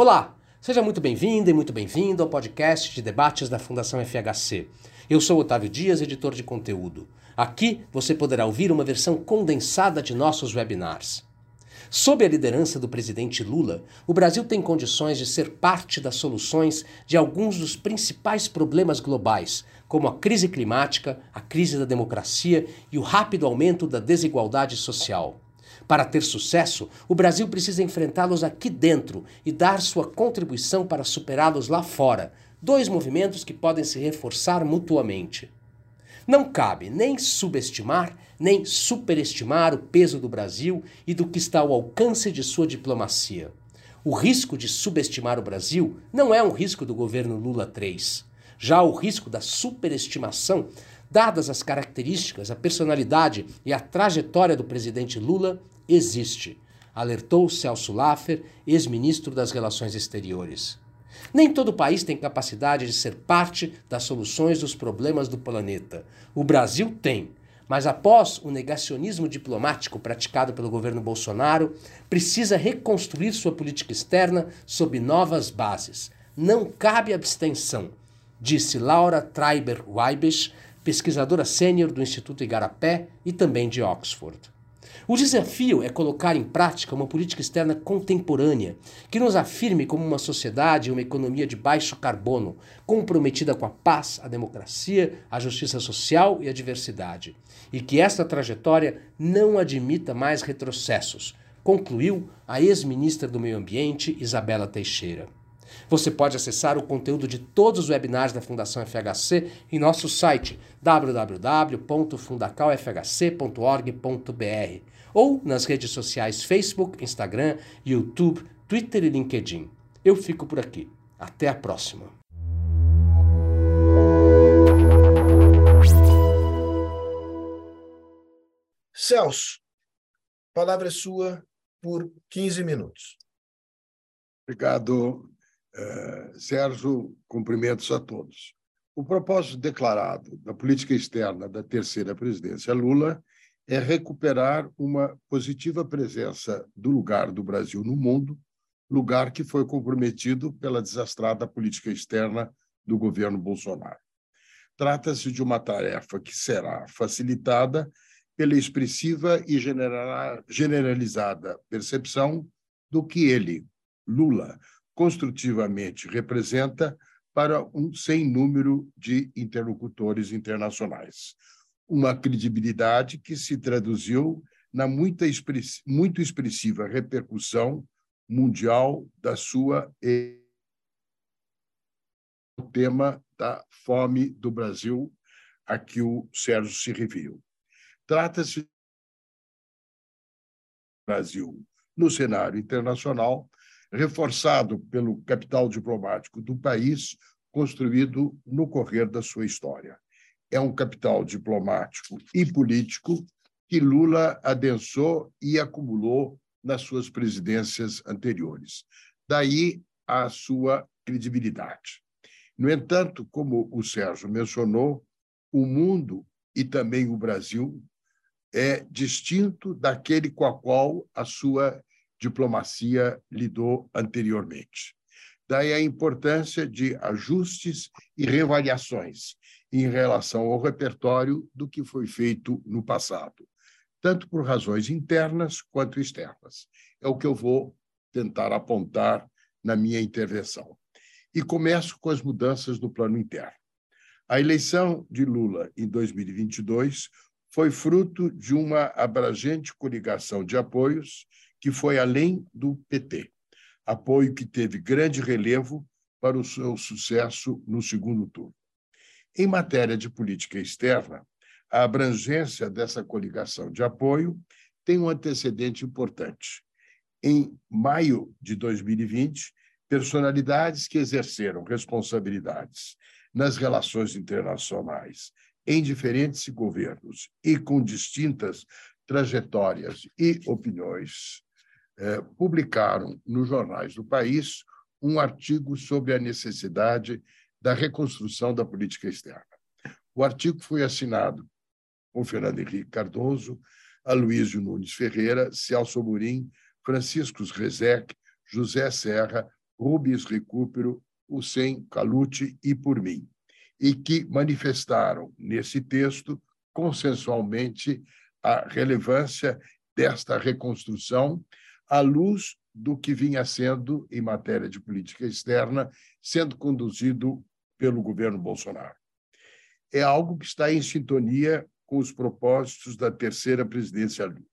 Olá, seja muito bem-vinda e muito bem-vindo ao podcast de debates da Fundação FHC. Eu sou Otávio Dias, editor de conteúdo. Aqui você poderá ouvir uma versão condensada de nossos webinars. Sob a liderança do presidente Lula, o Brasil tem condições de ser parte das soluções de alguns dos principais problemas globais, como a crise climática, a crise da democracia e o rápido aumento da desigualdade social. Para ter sucesso, o Brasil precisa enfrentá-los aqui dentro e dar sua contribuição para superá-los lá fora, dois movimentos que podem se reforçar mutuamente. Não cabe nem subestimar nem superestimar o peso do Brasil e do que está ao alcance de sua diplomacia. O risco de subestimar o Brasil não é um risco do governo Lula III. Já o risco da superestimação, dadas as características, a personalidade e a trajetória do presidente Lula, existe, alertou Celso Laffer, ex-ministro das Relações Exteriores. Nem todo país tem capacidade de ser parte das soluções dos problemas do planeta. O Brasil tem. Mas após o negacionismo diplomático praticado pelo governo Bolsonaro, precisa reconstruir sua política externa sob novas bases. Não cabe abstenção, disse Laura Treiber Weibisch, pesquisadora sênior do Instituto Igarapé e também de Oxford. O desafio é colocar em prática uma política externa contemporânea, que nos afirme como uma sociedade e uma economia de baixo carbono, comprometida com a paz, a democracia, a justiça social e a diversidade, e que esta trajetória não admita mais retrocessos, concluiu a ex-ministra do Meio Ambiente, Isabela Teixeira. Você pode acessar o conteúdo de todos os webinars da Fundação FHC em nosso site www.fundacalfhc.org.br ou nas redes sociais Facebook, Instagram, YouTube, Twitter e LinkedIn. Eu fico por aqui. Até a próxima. Celso, palavra é sua por 15 minutos. Obrigado, eh, Sérgio, cumprimentos a todos. O propósito declarado da política externa da terceira presidência Lula é recuperar uma positiva presença do lugar do Brasil no mundo, lugar que foi comprometido pela desastrada política externa do governo Bolsonaro. Trata-se de uma tarefa que será facilitada pela expressiva e generalizada percepção do que ele, Lula, construtivamente representa para um sem número de interlocutores internacionais. Uma credibilidade que se traduziu na muita muito expressiva repercussão mundial da sua o tema da fome do Brasil a que o Sérgio se referiu. Trata-se do Brasil no cenário internacional reforçado pelo capital diplomático do país construído no correr da sua história. É um capital diplomático e político que Lula adensou e acumulou nas suas presidências anteriores. Daí a sua credibilidade. No entanto, como o Sérgio mencionou, o mundo e também o Brasil é distinto daquele com a qual a sua diplomacia lidou anteriormente. Daí a importância de ajustes e reavaliações em relação ao repertório do que foi feito no passado, tanto por razões internas quanto externas. É o que eu vou tentar apontar na minha intervenção. E começo com as mudanças no plano interno. A eleição de Lula em 2022 foi fruto de uma abrangente coligação de apoios que foi além do PT. Apoio que teve grande relevo para o seu sucesso no segundo turno. Em matéria de política externa, a abrangência dessa coligação de apoio tem um antecedente importante. Em maio de 2020, personalidades que exerceram responsabilidades nas relações internacionais em diferentes governos e com distintas trajetórias e opiniões é, publicaram nos jornais do país um artigo sobre a necessidade da reconstrução da política externa. O artigo foi assinado por Fernando Henrique Cardoso, Aloysio Nunes Ferreira, Celso Amorim, Francisco Rezec, José Serra, Rubens Recupero, Hussein Calute e por mim, e que manifestaram nesse texto consensualmente a relevância desta reconstrução à luz do que vinha sendo, em matéria de política externa, sendo conduzido pelo governo Bolsonaro. É algo que está em sintonia com os propósitos da terceira presidência Lula.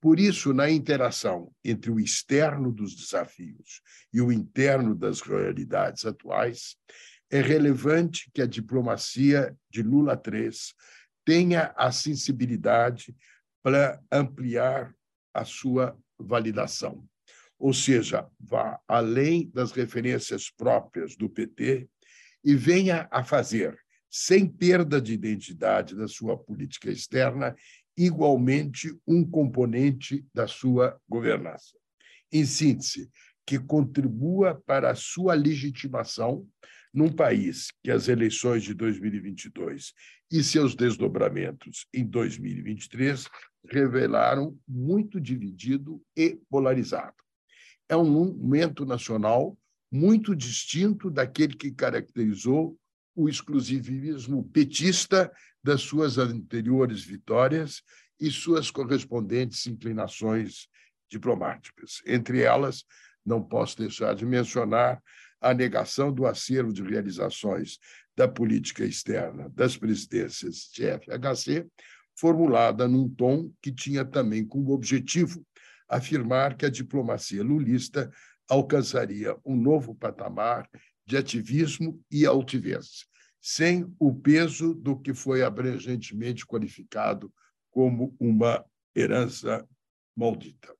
Por isso, na interação entre o externo dos desafios e o interno das realidades atuais, é relevante que a diplomacia de Lula III tenha a sensibilidade para ampliar a sua validação. Ou seja, vá além das referências próprias do PT e venha a fazer, sem perda de identidade da sua política externa, igualmente um componente da sua governança. Em síntese, que contribua para a sua legitimação num país que as eleições de 2022 e seus desdobramentos em 2023 revelaram muito dividido e polarizado. É um momento nacional muito distinto daquele que caracterizou o exclusivismo petista das suas anteriores vitórias e suas correspondentes inclinações diplomáticas. Entre elas, não posso deixar de mencionar a negação do acervo de realizações da política externa das presidências de FHC, formulada num tom que tinha também como objetivo afirmar que a diplomacia lulista alcançaria um novo patamar de ativismo e altivez, sem o peso do que foi abrangentemente qualificado como uma herança maldita.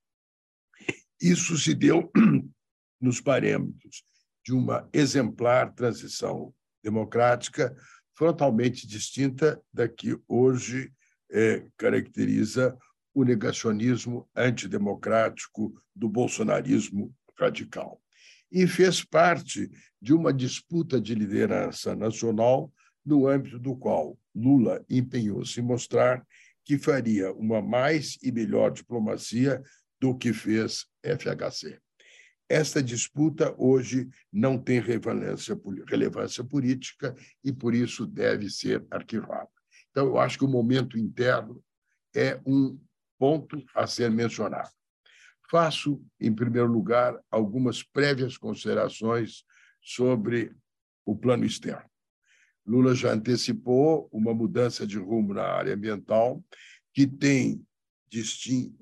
Isso se deu nos parâmetros de uma exemplar transição democrática frontalmente distinta da que hoje é, caracteriza o negacionismo antidemocrático do bolsonarismo radical. E fez parte de uma disputa de liderança nacional, no âmbito do qual Lula empenhou-se em mostrar que faria uma mais e melhor diplomacia do que fez FHC. Esta disputa hoje não tem relevância, relevância política e, por isso, deve ser arquivada. Então, eu acho que o momento interno é um ponto a ser mencionado. Faço, em primeiro lugar, algumas prévias considerações sobre o plano externo. Lula já antecipou uma mudança de rumo na área ambiental, que tem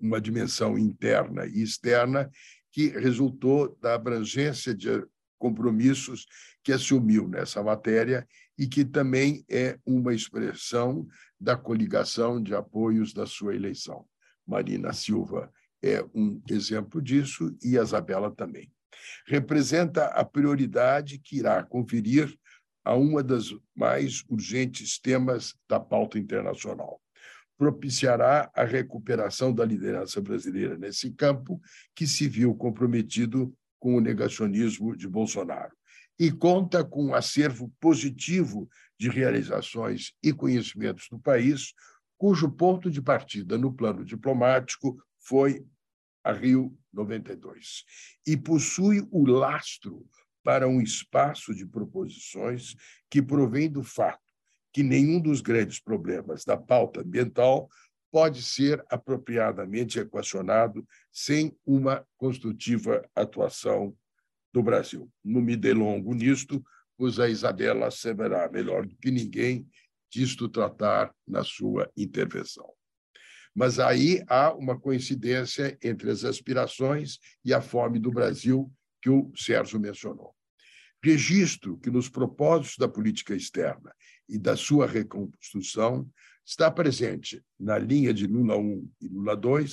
uma dimensão interna e externa, que resultou da abrangência de compromissos que assumiu nessa matéria e que também é uma expressão da coligação de apoios da sua eleição. Marina Silva é um exemplo disso e Isabela também. Representa a prioridade que irá conferir a uma das mais urgentes temas da pauta internacional. Propiciará a recuperação da liderança brasileira nesse campo, que se viu comprometido com o negacionismo de Bolsonaro. E conta com um acervo positivo de realizações e conhecimentos do país, cujo ponto de partida no plano diplomático foi a Rio 92, e possui o lastro para um espaço de proposições que provém do fato que nenhum dos grandes problemas da pauta ambiental pode ser apropriadamente equacionado sem uma construtiva atuação do Brasil. Não me delongo nisto, pois a Isabela saberá melhor do que ninguém disto tratar na sua intervenção. Mas aí há uma coincidência entre as aspirações e a fome do Brasil que o Sérgio mencionou. Registro que nos propósitos da política externa e da sua reconstrução está presente na linha de Lula I e Lula II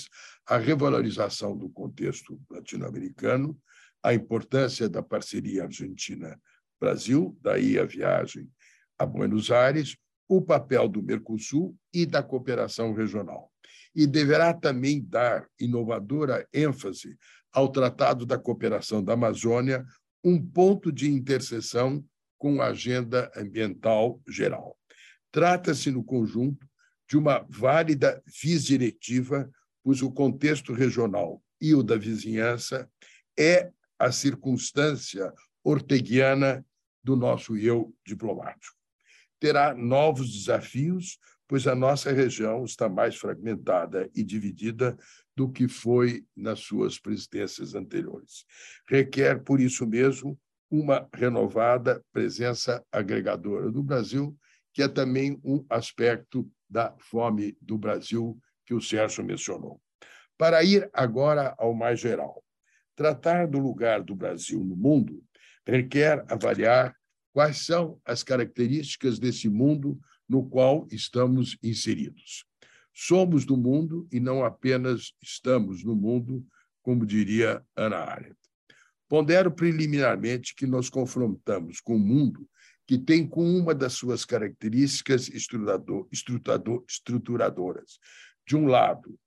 a revalorização do contexto latino-americano, a importância da parceria Argentina-Brasil, daí a viagem a Buenos Aires, o papel do Mercosul e da cooperação regional e deverá também dar inovadora ênfase ao Tratado da Cooperação da Amazônia, um ponto de interseção com a agenda ambiental geral. Trata-se, no conjunto, de uma válida vis-diretiva, pois o contexto regional e o da vizinhança é a circunstância orteguiana do nosso eu diplomático. Terá novos desafios, pois a nossa região está mais fragmentada e dividida do que foi nas suas presidências anteriores. Requer, por isso mesmo, uma renovada presença agregadora do Brasil, que é também um aspecto da fome do Brasil que o Sérgio mencionou. Para ir agora ao mais geral, tratar do lugar do Brasil no mundo requer avaliar quais são as características desse mundo no qual estamos inseridos. Somos do mundo e não apenas estamos no mundo, como diria Ana Arendt. Pondero preliminarmente que nos confrontamos com um mundo que tem como uma das suas características estruturadoras, de um lado,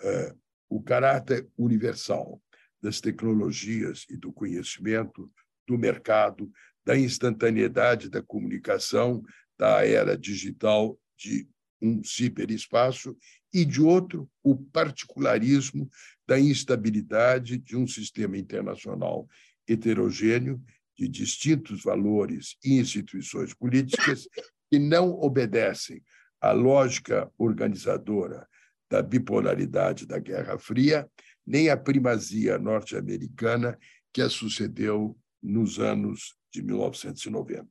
eh, o caráter universal das tecnologias e do conhecimento, do mercado, da instantaneidade da comunicação, da era digital de um ciberespaço, e, de outro, o particularismo da instabilidade de um sistema internacional heterogêneo de distintos valores e instituições políticas que não obedecem à lógica organizadora da bipolaridade da Guerra Fria, nem à primazia norte-americana que a sucedeu nos anos de 1990.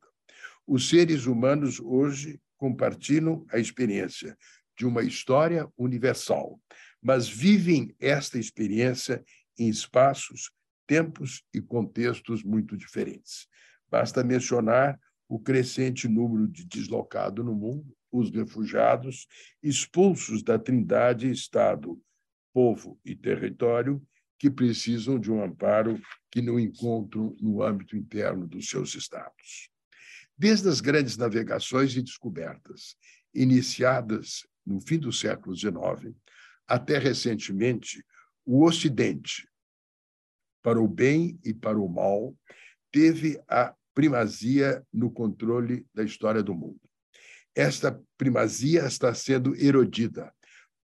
Os seres humanos hoje compartilham a experiência de uma história universal, mas vivem esta experiência em espaços, tempos e contextos muito diferentes. Basta mencionar o crescente número de deslocados no mundo, os refugiados, expulsos da trindade Estado, povo e território, que precisam de um amparo que não encontram no âmbito interno dos seus estados. Desde as grandes navegações e descobertas, iniciadas no fim do século XIX, até recentemente, o Ocidente, para o bem e para o mal, teve a primazia no controle da história do mundo. Esta primazia está sendo erodida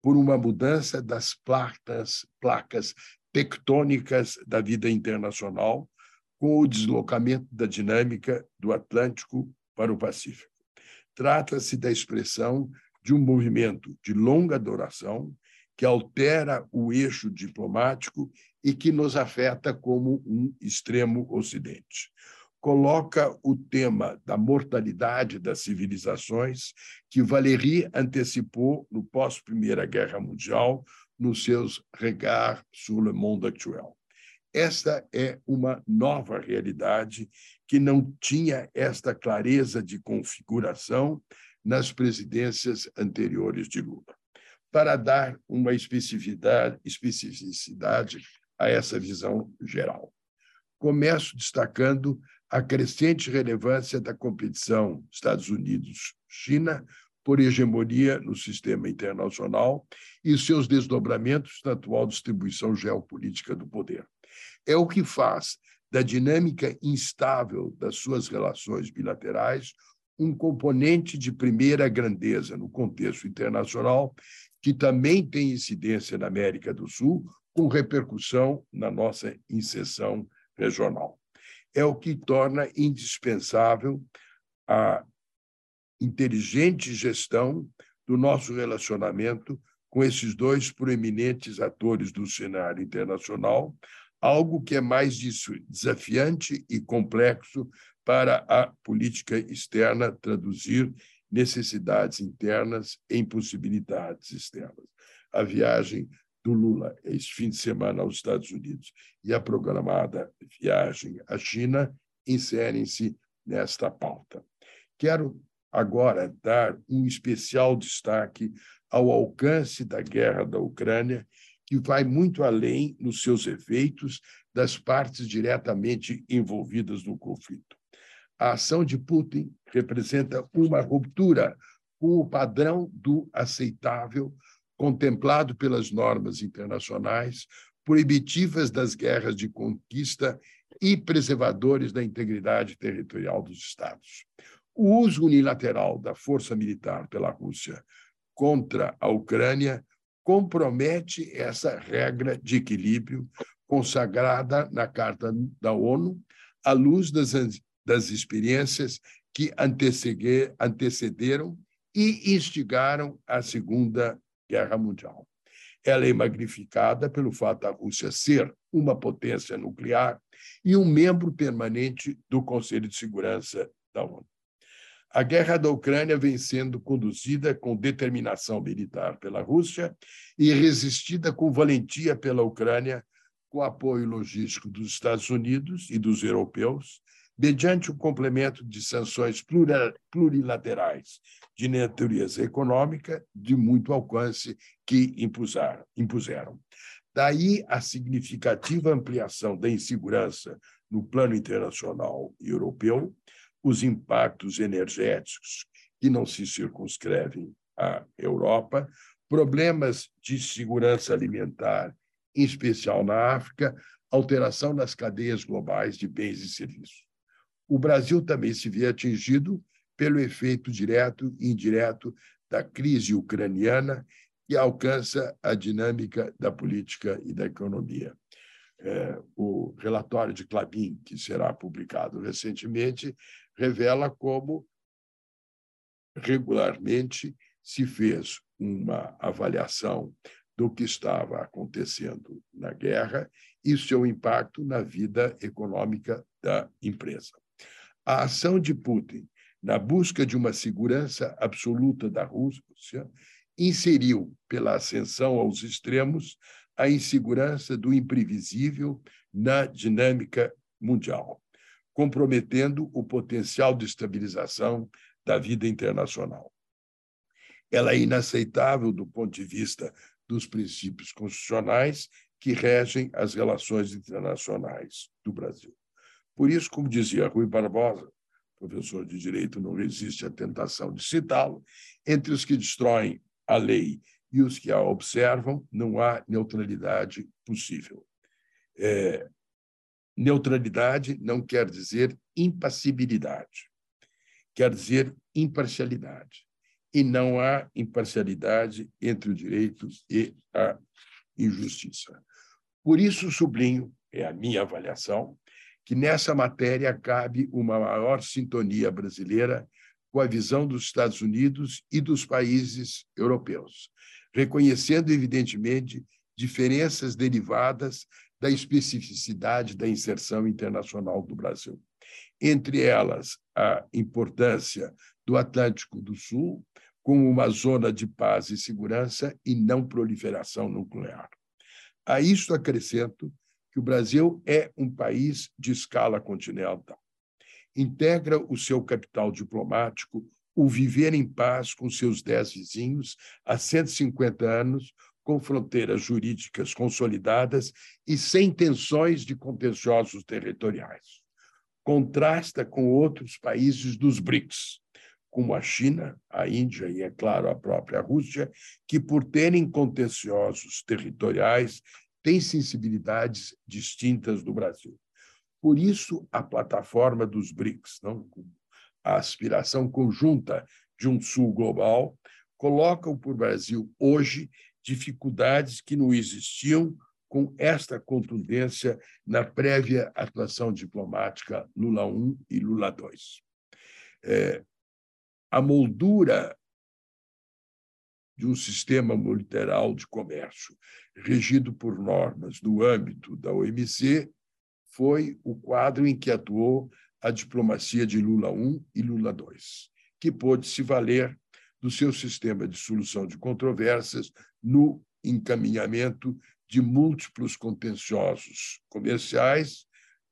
por uma mudança das placas, placas tectônicas da vida internacional, com o deslocamento da dinâmica do Atlântico para o Pacífico. Trata-se da expressão de um movimento de longa duração que altera o eixo diplomático e que nos afeta como um extremo ocidente coloca o tema da mortalidade das civilizações, que Valéry antecipou no pós-Primeira Guerra Mundial, nos seus Regards sur le monde actuel. Esta é uma nova realidade que não tinha esta clareza de configuração nas presidências anteriores de Lula. Para dar uma especificidade, especificidade a essa visão geral. Começo destacando a crescente relevância da competição Estados Unidos-China por hegemonia no sistema internacional e seus desdobramentos na atual distribuição geopolítica do poder. É o que faz da dinâmica instável das suas relações bilaterais um componente de primeira grandeza no contexto internacional, que também tem incidência na América do Sul, com repercussão na nossa inserção regional é o que torna indispensável a inteligente gestão do nosso relacionamento com esses dois proeminentes atores do cenário internacional, algo que é mais desafiante e complexo para a política externa traduzir necessidades internas em possibilidades externas. A viagem do Lula este fim de semana aos Estados Unidos e a programada viagem à China inserem-se nesta pauta. Quero agora dar um especial destaque ao alcance da guerra da Ucrânia, que vai muito além nos seus efeitos das partes diretamente envolvidas no conflito. A ação de Putin representa uma ruptura com o padrão do aceitável contemplado pelas normas internacionais, proibitivas das guerras de conquista e preservadores da integridade territorial dos Estados. O uso unilateral da força militar pela Rússia contra a Ucrânia compromete essa regra de equilíbrio consagrada na Carta da ONU, à luz das, das experiências que antecederam e instigaram a Segunda Guerra Mundial. Ela é magnificada pelo fato da Rússia ser uma potência nuclear e um membro permanente do Conselho de Segurança da ONU. A guerra da Ucrânia vem sendo conduzida com determinação militar pela Rússia e resistida com valentia pela Ucrânia, com apoio logístico dos Estados Unidos e dos europeus, mediante o um complemento de sanções plurilaterais de natureza econômica de muito alcance que impuseram. Daí a significativa ampliação da insegurança no plano internacional e europeu, os impactos energéticos que não se circunscrevem à Europa, problemas de segurança alimentar, em especial na África, alteração nas cadeias globais de bens e serviços. O Brasil também se vê atingido pelo efeito direto e indireto da crise ucraniana que alcança a dinâmica da política e da economia. É, o relatório de Clabin, que será publicado recentemente, revela como regularmente se fez uma avaliação do que estava acontecendo na guerra e seu impacto na vida econômica da empresa. A ação de Putin na busca de uma segurança absoluta da Rússia inseriu, pela ascensão aos extremos, a insegurança do imprevisível na dinâmica mundial comprometendo o potencial de estabilização da vida internacional. Ela é inaceitável do ponto de vista dos princípios constitucionais que regem as relações internacionais do Brasil. Por isso, como dizia Rui Barbosa, professor de direito, não resiste à tentação de citá-lo, entre os que destroem a lei e os que a observam, não há neutralidade possível. É, Neutralidade não quer dizer impassibilidade, quer dizer imparcialidade. E não há imparcialidade entre o direito e a injustiça. Por isso, sublinho, é a minha avaliação, que nessa matéria cabe uma maior sintonia brasileira com a visão dos Estados Unidos e dos países europeus, reconhecendo, evidentemente, diferenças derivadas da especificidade da inserção internacional do Brasil. Entre elas, a importância do Atlântico do Sul como uma zona de paz e segurança e não proliferação nuclear. A isto acrescento que o Brasil é um país de escala continental. Integra o seu capital diplomático o viver em paz com seus dez vizinhos há 150 anos, com fronteiras jurídicas consolidadas e sem tensões de contenciosos territoriais. Contrasta com outros países dos BRICS, como a China, a Índia e, é claro, a própria Rússia, que, por terem contenciosos territoriais, têm sensibilidades distintas do Brasil. Por isso, a plataforma dos BRICS, não? a aspiração conjunta de um Sul global, colocam para o Brasil hoje dificuldades que não existiam com esta contundência na prévia atuação diplomática Lula I e Lula II. É, a moldura de um sistema multilateral de comércio regido por normas do âmbito da OMC foi o quadro em que atuou a diplomacia de Lula I e Lula II, que pôde se valer do seu sistema de solução de controvérsias no encaminhamento de múltiplos contenciosos comerciais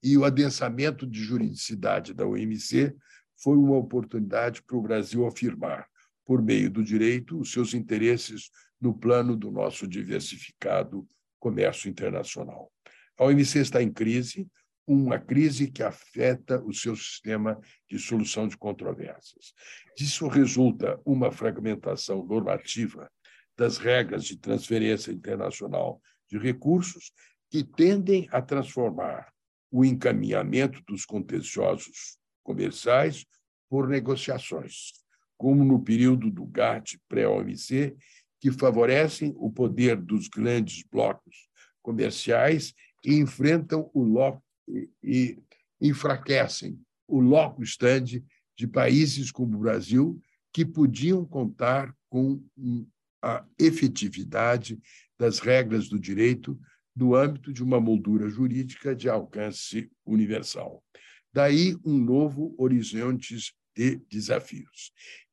e o adensamento de juridicidade da OMC foi uma oportunidade para o Brasil afirmar, por meio do direito, os seus interesses no plano do nosso diversificado comércio internacional. A OMC está em crise, uma crise que afeta o seu sistema de solução de controvérsias. Disso resulta uma fragmentação normativa das regras de transferência internacional de recursos que tendem a transformar o encaminhamento dos contenciosos comerciais por negociações, como no período do GATT pré-OMC, que favorecem o poder dos grandes blocos comerciais e enfrentam o e enfraquecem o loco stand de países como o Brasil que podiam contar com a efetividade das regras do direito no âmbito de uma moldura jurídica de alcance universal. Daí um novo horizonte de desafios.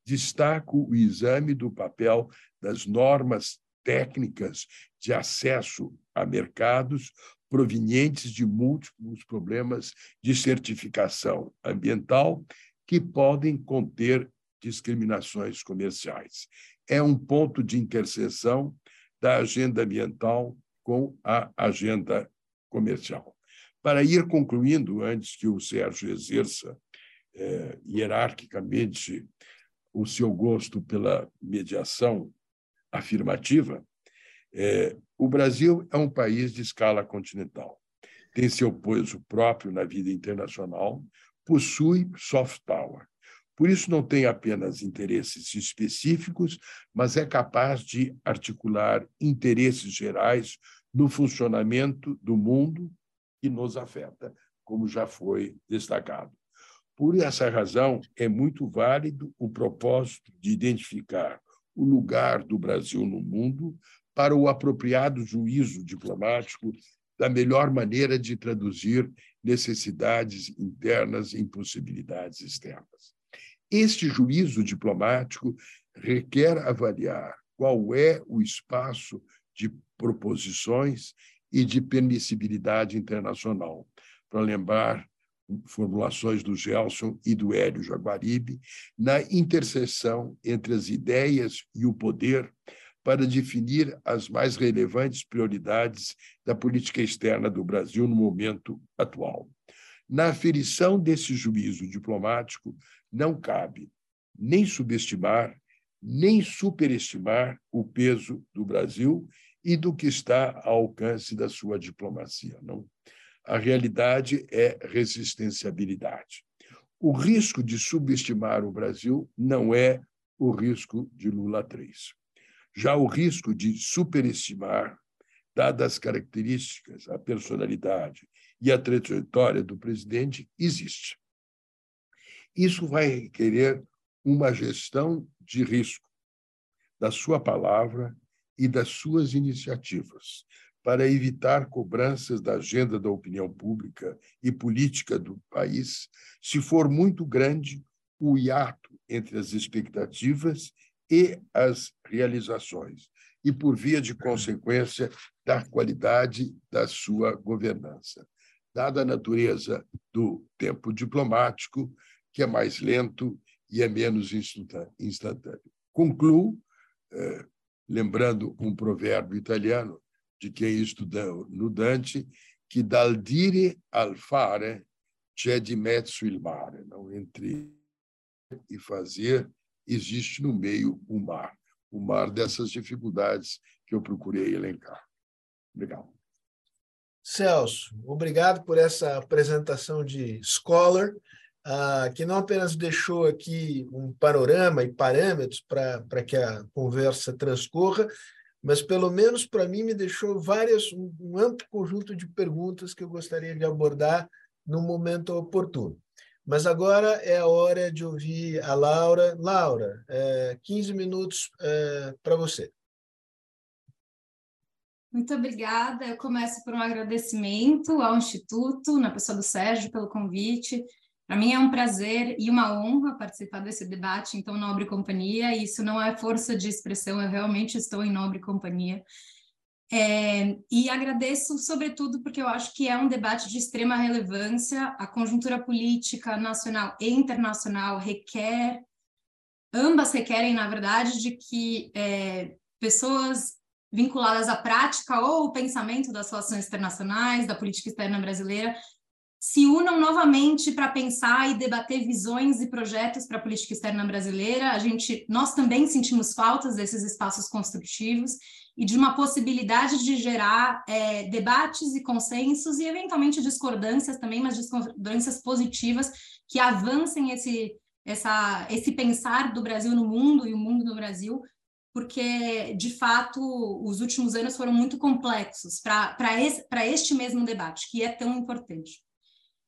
Destaco o exame do papel das normas técnicas de acesso a mercados provenientes de múltiplos problemas de certificação ambiental que podem conter discriminações comerciais. É um ponto de interseção da agenda ambiental com a agenda comercial. Para ir concluindo, antes que o Sérgio exerça é, hierarquicamente o seu gosto pela mediação afirmativa, é, o Brasil é um país de escala continental. Tem seu peso próprio na vida internacional, possui soft power. Por isso, não tem apenas interesses específicos, mas é capaz de articular interesses gerais no funcionamento do mundo que nos afeta, como já foi destacado. Por essa razão, é muito válido o propósito de identificar o lugar do Brasil no mundo para o apropriado juízo diplomático da melhor maneira de traduzir necessidades internas em possibilidades externas. Este juízo diplomático requer avaliar qual é o espaço de proposições e de permissibilidade internacional. Para lembrar formulações do Gelson e do Hélio Jaguaribe, na interseção entre as ideias e o poder, para definir as mais relevantes prioridades da política externa do Brasil no momento atual. Na aferição desse juízo diplomático, não cabe nem subestimar, nem superestimar o peso do Brasil e do que está ao alcance da sua diplomacia. Não? A realidade é resistenciabilidade. O risco de subestimar o Brasil não é o risco de Lula 3. Já o risco de superestimar, dadas as características, a personalidade e a trajetória do presidente, existe. Isso vai requerer uma gestão de risco da sua palavra e das suas iniciativas, para evitar cobranças da agenda da opinião pública e política do país, se for muito grande o hiato entre as expectativas e as realizações, e por via de consequência da qualidade da sua governança. Dada a natureza do tempo diplomático, que é mais lento e é menos instantâneo. Concluo, eh, lembrando um provérbio italiano de quem estudou no Dante, que dal dire al fare c'è di mezzo il mare, não entre e fazer existe no meio o mar, o mar dessas dificuldades que eu procurei elencar. Obrigado. Celso, obrigado por essa apresentação de Scholar, uh, que não apenas deixou aqui um panorama e parâmetros para que a conversa transcorra, mas pelo menos para mim me deixou várias um, um amplo conjunto de perguntas que eu gostaria de abordar no momento oportuno. Mas agora é a hora de ouvir a Laura. Laura, é, 15 minutos é, para você. Muito obrigada. Eu começo por um agradecimento ao Instituto, na pessoa do Sérgio, pelo convite. Para mim é um prazer e uma honra participar desse debate em tão nobre companhia. Isso não é força de expressão, eu realmente estou em nobre companhia. É, e agradeço, sobretudo, porque eu acho que é um debate de extrema relevância. A conjuntura política nacional e internacional requer, ambas requerem, na verdade, de que é, pessoas vinculadas à prática ou o pensamento das relações internacionais, da política externa brasileira, se unam novamente para pensar e debater visões e projetos para a política externa brasileira. A gente, nós também sentimos faltas desses espaços construtivos e de uma possibilidade de gerar é, debates e consensos e eventualmente discordâncias também, mas discordâncias positivas que avancem esse essa esse pensar do Brasil no mundo e o mundo no Brasil porque, de fato, os últimos anos foram muito complexos para este mesmo debate, que é tão importante.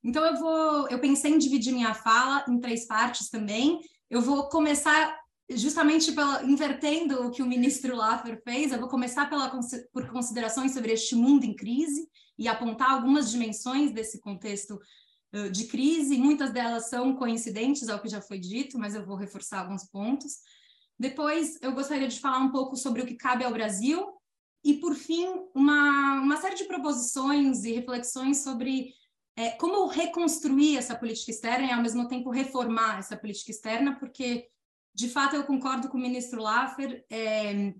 Então, eu vou, eu pensei em dividir minha fala em três partes também. Eu vou começar justamente pela, invertendo o que o ministro Laffer fez, eu vou começar pela, por considerações sobre este mundo em crise e apontar algumas dimensões desse contexto de crise. Muitas delas são coincidentes ao que já foi dito, mas eu vou reforçar alguns pontos. Depois, eu gostaria de falar um pouco sobre o que cabe ao Brasil. E, por fim, uma, uma série de proposições e reflexões sobre é, como reconstruir essa política externa e, ao mesmo tempo, reformar essa política externa, porque, de fato, eu concordo com o ministro Laffer. É,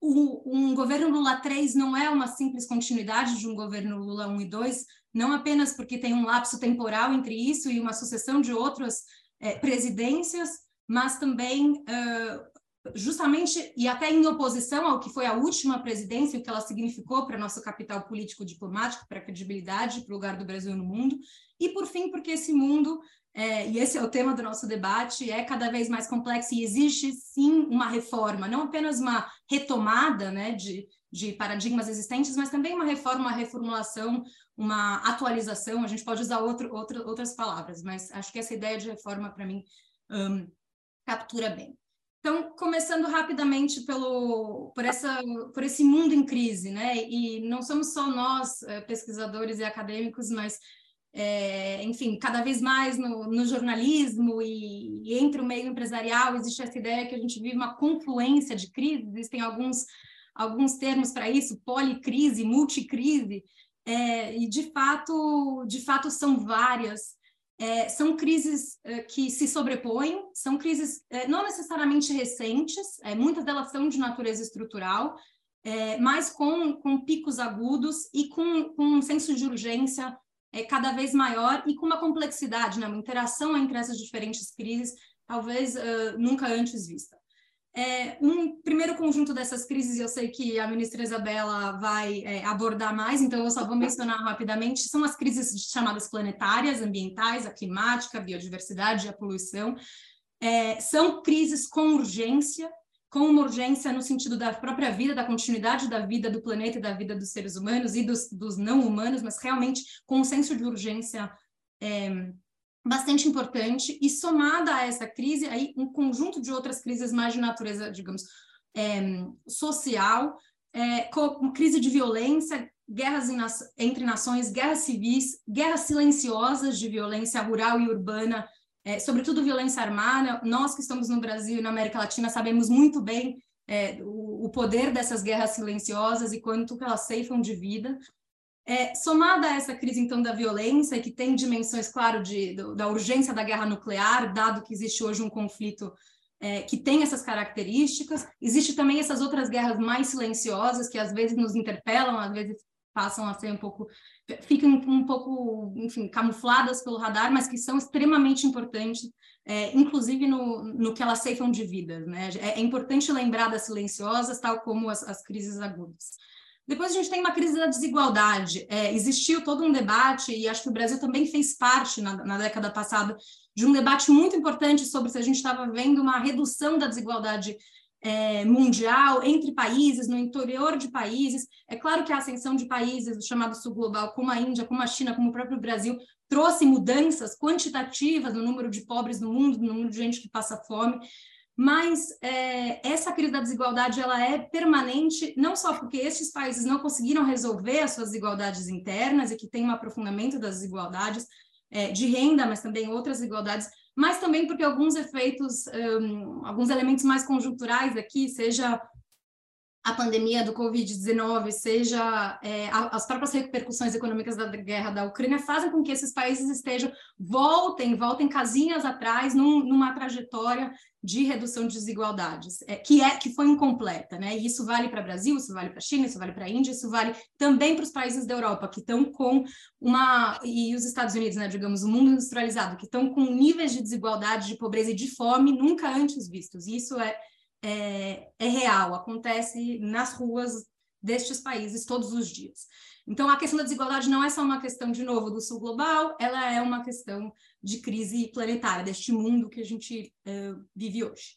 o, um governo Lula 3 não é uma simples continuidade de um governo Lula 1 e 2, não apenas porque tem um lapso temporal entre isso e uma sucessão de outras é, presidências, mas também justamente e até em oposição ao que foi a última presidência, o que ela significou para nosso capital político diplomático, para a credibilidade, para o lugar do Brasil no mundo, e por fim porque esse mundo é, e esse é o tema do nosso debate, é cada vez mais complexo e existe sim uma reforma, não apenas uma retomada né, de, de paradigmas existentes, mas também uma reforma, uma reformulação, uma atualização. A gente pode usar outro, outro, outras palavras, mas acho que essa ideia de reforma, para mim, um, captura bem. Então, começando rapidamente pelo, por, essa, por esse mundo em crise, né? E não somos só nós, eh, pesquisadores e acadêmicos, mas, é, enfim, cada vez mais no, no jornalismo e, e, entre o meio empresarial existe essa ideia que a gente vive uma confluência de crises, existem alguns, alguns termos para isso, policrise, multicrise, é, e de fato, de fato são várias, é, são crises é, que se sobrepõem, são crises é, não necessariamente recentes, é, muitas delas são de natureza estrutural, mas com, com picos agudos e com, com um senso de urgência cada vez maior e com uma complexidade, né, uma interação entre essas diferentes crises, talvez nunca antes vista. É, um primeiro conjunto dessas crises, eu sei que a ministra Isabela vai é, abordar mais, então eu só vou mencionar rapidamente, são as crises chamadas planetárias, ambientais, a climática, a biodiversidade, a poluição. É, são crises com urgência, com uma urgência no sentido da própria vida, da continuidade da vida do planeta e da vida dos seres humanos e dos, dos não humanos, mas realmente com um senso de urgência é, bastante importante e somada a essa crise aí um conjunto de outras crises mais de natureza digamos é, social é, crise de violência guerras entre nações guerras civis guerras silenciosas de violência rural e urbana é, sobretudo violência armada. Nós que estamos no Brasil e na América Latina sabemos muito bem é, o, o poder dessas guerras silenciosas e quanto elas ceifam de vida é, somada a essa crise, então, da violência, que tem dimensões, claro, de, do, da urgência da guerra nuclear, dado que existe hoje um conflito é, que tem essas características, existe também essas outras guerras mais silenciosas, que às vezes nos interpelam, às vezes passam a ser um pouco, ficam um pouco, enfim, camufladas pelo radar, mas que são extremamente importantes, é, inclusive no, no que elas ceifam de vidas. Né? É, é importante lembrar das silenciosas, tal como as, as crises agudas. Depois a gente tem uma crise da desigualdade. É, existiu todo um debate, e acho que o Brasil também fez parte na, na década passada de um debate muito importante sobre se a gente estava vendo uma redução da desigualdade é, mundial entre países, no interior de países. É claro que a ascensão de países do chamado sul global, como a Índia, como a China, como o próprio Brasil, trouxe mudanças quantitativas no número de pobres no mundo, no número de gente que passa fome, mas é, essa crise da desigualdade ela é permanente não só porque estes países não conseguiram resolver as suas desigualdades internas e que tem um aprofundamento das desigualdades é, de renda, mas também outras desigualdades, mas também porque alguns efeitos, um, alguns elementos mais conjunturais aqui, seja a pandemia do Covid-19, seja é, as próprias repercussões econômicas da guerra da Ucrânia, fazem com que esses países estejam, voltem, voltem casinhas atrás num, numa trajetória de redução de desigualdades, é, que, é, que foi incompleta, né? E isso vale para o Brasil, isso vale para a China, isso vale para a Índia, isso vale também para os países da Europa, que estão com uma, e os Estados Unidos, né, digamos, o mundo industrializado, que estão com níveis de desigualdade, de pobreza e de fome nunca antes vistos. Isso é é, é real, acontece nas ruas destes países todos os dias. Então, a questão da desigualdade não é só uma questão, de novo, do sul global, ela é uma questão de crise planetária, deste mundo que a gente uh, vive hoje.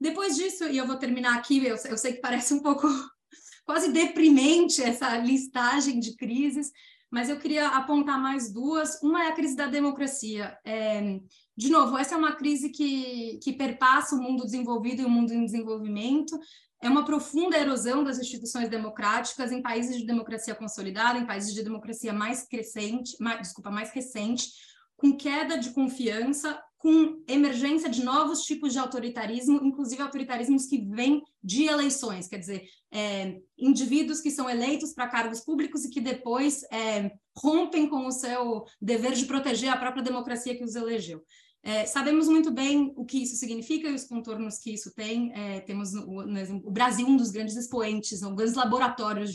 Depois disso, e eu vou terminar aqui, eu, eu sei que parece um pouco quase deprimente essa listagem de crises, mas eu queria apontar mais duas. Uma é a crise da democracia. É, de novo, essa é uma crise que, que perpassa o mundo desenvolvido e o mundo em desenvolvimento. É uma profunda erosão das instituições democráticas em países de democracia consolidada, em países de democracia mais crescente, mais, desculpa, mais recente, com queda de confiança, com emergência de novos tipos de autoritarismo, inclusive autoritarismos que vêm de eleições, quer dizer, é, indivíduos que são eleitos para cargos públicos e que depois é, rompem com o seu dever de proteger a própria democracia que os elegeu. É, sabemos muito bem o que isso significa e os contornos que isso tem. É, temos o, o, Brasil um dos grandes expoentes, um grandes laboratórios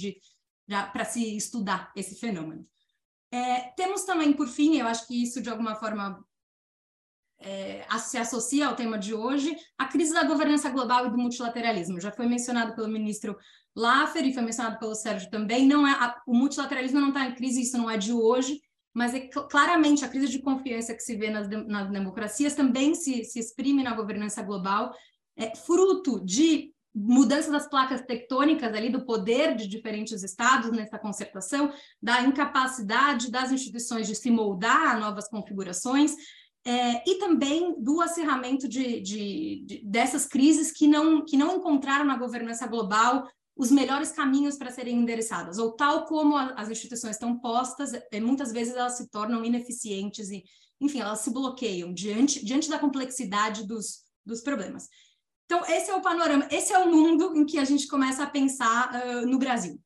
para se estudar esse fenômeno. É, temos também, por fim, eu acho que isso de alguma forma é, se associa ao tema de hoje, a crise da governança global e do multilateralismo. Já foi mencionado pelo ministro Laffer e foi mencionado pelo Sérgio também. Não é a, o multilateralismo não está em crise, isso não é de hoje, mas é claramente a crise de confiança que se vê nas, nas democracias também se, se exprime na governança global, é fruto de mudança das placas tectônicas ali do poder de diferentes estados nessa concertação, da incapacidade das instituições de se moldar a novas configurações, é, e também do acerramento de, de, de, dessas crises que não, que não encontraram na governança global os melhores caminhos para serem endereçadas, ou tal como a, as instituições estão postas, é, muitas vezes elas se tornam ineficientes e, enfim, elas se bloqueiam diante, diante da complexidade dos, dos problemas. Então, esse é o panorama, esse é o mundo em que a gente começa a pensar uh, no Brasil.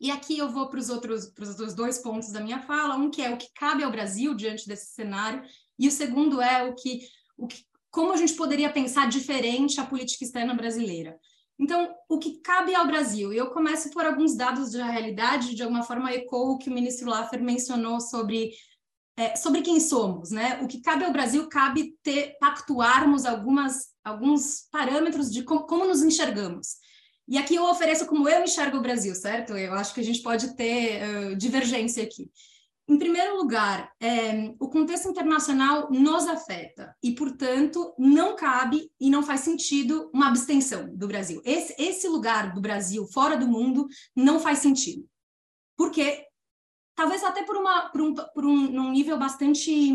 E aqui eu vou para os outros, outros dois pontos da minha fala, um que é o que cabe ao Brasil diante desse cenário, e o segundo é o que, o que como a gente poderia pensar diferente a política externa brasileira. Então, o que cabe ao Brasil? Eu começo por alguns dados da realidade, de alguma forma ecoo o que o ministro Laffer mencionou sobre, é, sobre quem somos. Né? O que cabe ao Brasil cabe ter, pactuarmos algumas, alguns parâmetros de como, como nos enxergamos. E aqui eu ofereço como eu enxergo o Brasil, certo? Eu acho que a gente pode ter uh, divergência aqui. Em primeiro lugar, é, o contexto internacional nos afeta e, portanto, não cabe e não faz sentido uma abstenção do Brasil. Esse, esse lugar do Brasil fora do mundo não faz sentido. Porque, talvez até por, uma, por, um, por um, um nível bastante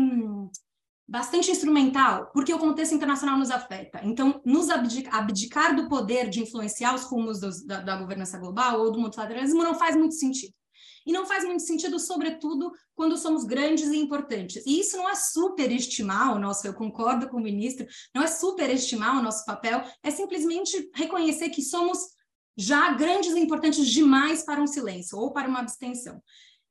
bastante instrumental, porque o contexto internacional nos afeta. Então, nos abdicar, do poder de influenciar os rumos dos, da, da governança global ou do multilateralismo não faz muito sentido. E não faz muito sentido, sobretudo, quando somos grandes e importantes. E isso não é superestimar o nosso, eu concordo com o ministro, não é superestimar o nosso papel, é simplesmente reconhecer que somos já grandes e importantes demais para um silêncio ou para uma abstenção.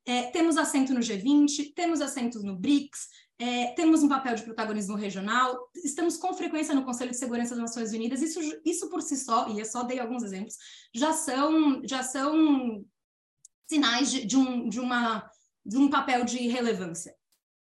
É, temos assento no G20, temos assentos no BRICS, é, temos um papel de protagonismo regional, estamos com frequência no Conselho de Segurança das Nações Unidas, isso, isso por si só, e eu só dei alguns exemplos, já são, já são sinais de, de, um, de, uma, de um papel de relevância.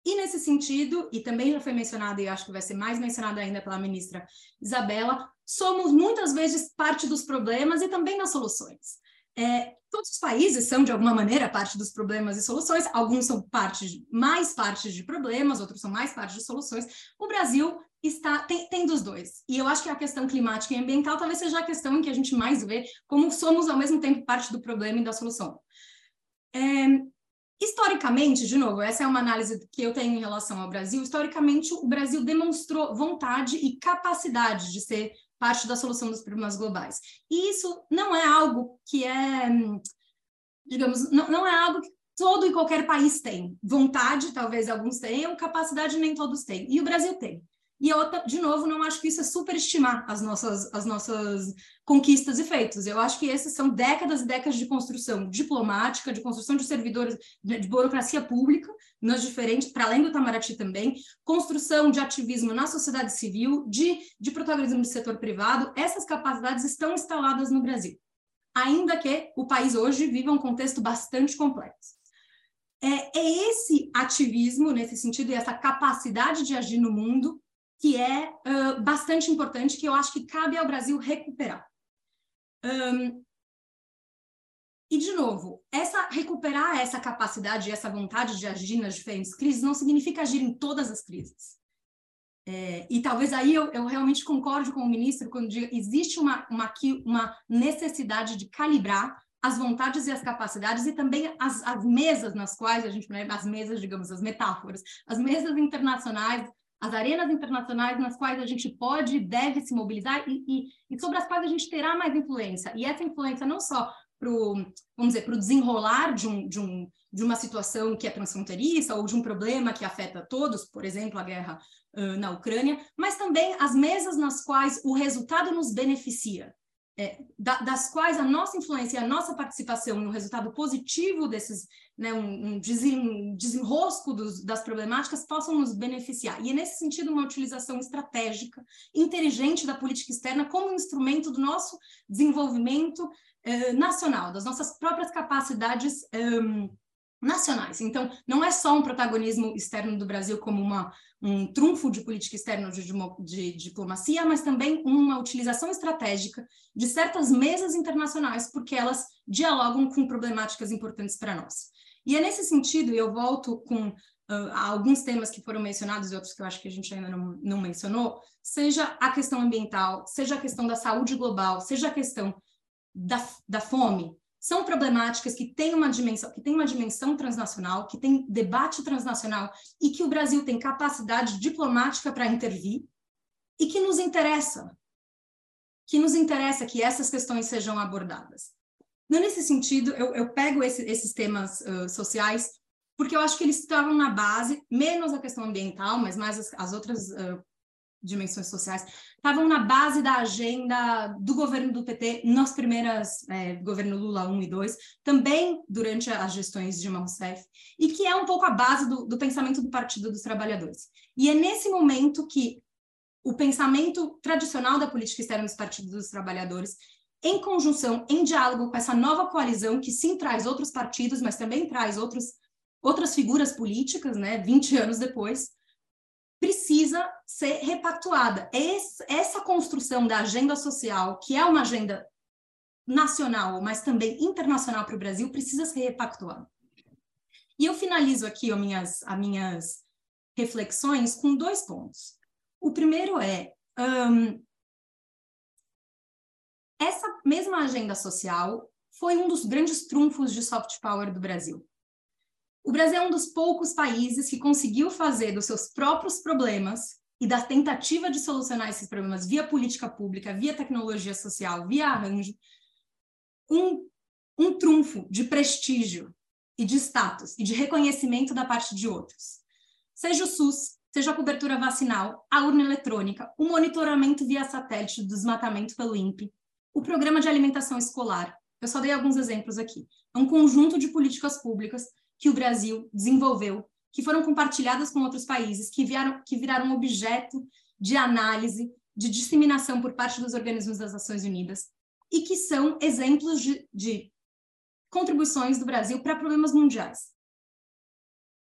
E nesse sentido, e também já foi mencionado, e acho que vai ser mais mencionado ainda pela ministra Isabela, somos muitas vezes parte dos problemas e também das soluções. É, todos os países são, de alguma maneira, parte dos problemas e soluções, alguns são parte de, mais parte de problemas, outros são mais parte de soluções. O Brasil está tem, tem dos dois. E eu acho que a questão climática e ambiental talvez seja a questão em que a gente mais vê como somos, ao mesmo tempo, parte do problema e da solução. É, historicamente, de novo, essa é uma análise que eu tenho em relação ao Brasil. Historicamente, o Brasil demonstrou vontade e capacidade de ser parte da solução dos problemas globais. E isso não é algo que é, digamos, não, não é algo que todo e qualquer país tem. Vontade, talvez alguns tenham, capacidade nem todos têm. E o Brasil tem. E eu, de novo, não acho que isso é superestimar as nossas, as nossas conquistas e feitos. Eu acho que esses são décadas e décadas de construção diplomática, de construção de servidores, de, de burocracia pública, nas diferentes, para além do Itamaraty também, construção de ativismo na sociedade civil, de, de protagonismo do setor privado. Essas capacidades estão instaladas no Brasil, ainda que o país hoje viva um contexto bastante complexo. É, é esse ativismo, nesse sentido, e essa capacidade de agir no mundo que é uh, bastante importante, que eu acho que cabe ao Brasil recuperar. Um, e, de novo, essa recuperar essa capacidade, essa vontade de agir nas diferentes crises não significa agir em todas as crises. É, e talvez aí eu, eu, realmente concorde com o ministro quando diga existe uma, uma, uma necessidade de calibrar as vontades e as capacidades e também as, as mesas nas quais a gente, né, as mesas, digamos, as metáforas, as mesas internacionais, as arenas internacionais nas quais a gente pode e deve se mobilizar e, e, e sobre as quais a gente terá mais influência. E essa influência não só para vamos dizer, para o desenrolar de, um, de, um, de uma situação que é transfronteiriça ou de um problema que afeta todos, por exemplo, a guerra uh, na Ucrânia, mas também as mesas nas quais o resultado nos beneficia é, da, das quais a nossa influência e a nossa participação no resultado positivo desses, né, um, um desenrosco dos, das problemáticas possam nos beneficiar. E é nesse sentido uma utilização estratégica, inteligente da política externa como instrumento do nosso desenvolvimento eh, nacional, das nossas próprias capacidades um, nacionais. Então, não é só um protagonismo externo do Brasil como uma, um trunfo de política externa de, de, diplomacia, mas também uma utilização estratégica de certas mesas internacionais, porque elas dialogam com problemáticas importantes para nós. E é nesse sentido, e eu volto com uh, alguns temas que foram mencionados e outros que eu acho que a gente ainda não, não mencionou, seja a questão ambiental, seja a questão da saúde global, seja a questão da, da fome, são problemáticas que têm uma dimensão, que têm uma dimensão transnacional, que tem debate transnacional e que o Brasil tem capacidade diplomática para intervir e que nos interessa, que nos interessa que essas questões sejam abordadas. Nesse sentido, eu, eu pego esse, esses temas uh, sociais porque eu acho que eles estavam na base, menos a questão ambiental, mas mais as, as outras uh, dimensões sociais, estavam na base da agenda do governo do PT nas primeiras, é, governo Lula 1 e 2, também durante as gestões de Rousseff, e que é um pouco a base do, do pensamento do Partido dos Trabalhadores. E é nesse momento que o pensamento tradicional da política externa dos partidos dos trabalhadores, em conjunção, em diálogo com essa nova coalizão que sim traz outros partidos, mas também traz outros, outras figuras políticas, né, 20 anos depois, precisa ser repactuada. Essa construção da agenda social, que é uma agenda nacional, mas também internacional para o Brasil, precisa ser repactuada. E eu finalizo aqui as minhas, as minhas reflexões com dois pontos. O primeiro é um, essa mesma agenda social foi um dos grandes trunfos de soft power do Brasil. O Brasil é um dos poucos países que conseguiu fazer dos seus próprios problemas e da tentativa de solucionar esses problemas via política pública, via tecnologia social, via arranjo, um, um trunfo de prestígio e de status e de reconhecimento da parte de outros. Seja o SUS, seja a cobertura vacinal, a urna eletrônica, o monitoramento via satélite do desmatamento pelo INPE, o programa de alimentação escolar. Eu só dei alguns exemplos aqui. É um conjunto de políticas públicas que o Brasil desenvolveu, que foram compartilhadas com outros países, que, vieram, que viraram objeto de análise, de disseminação por parte dos organismos das Nações Unidas, e que são exemplos de, de contribuições do Brasil para problemas mundiais.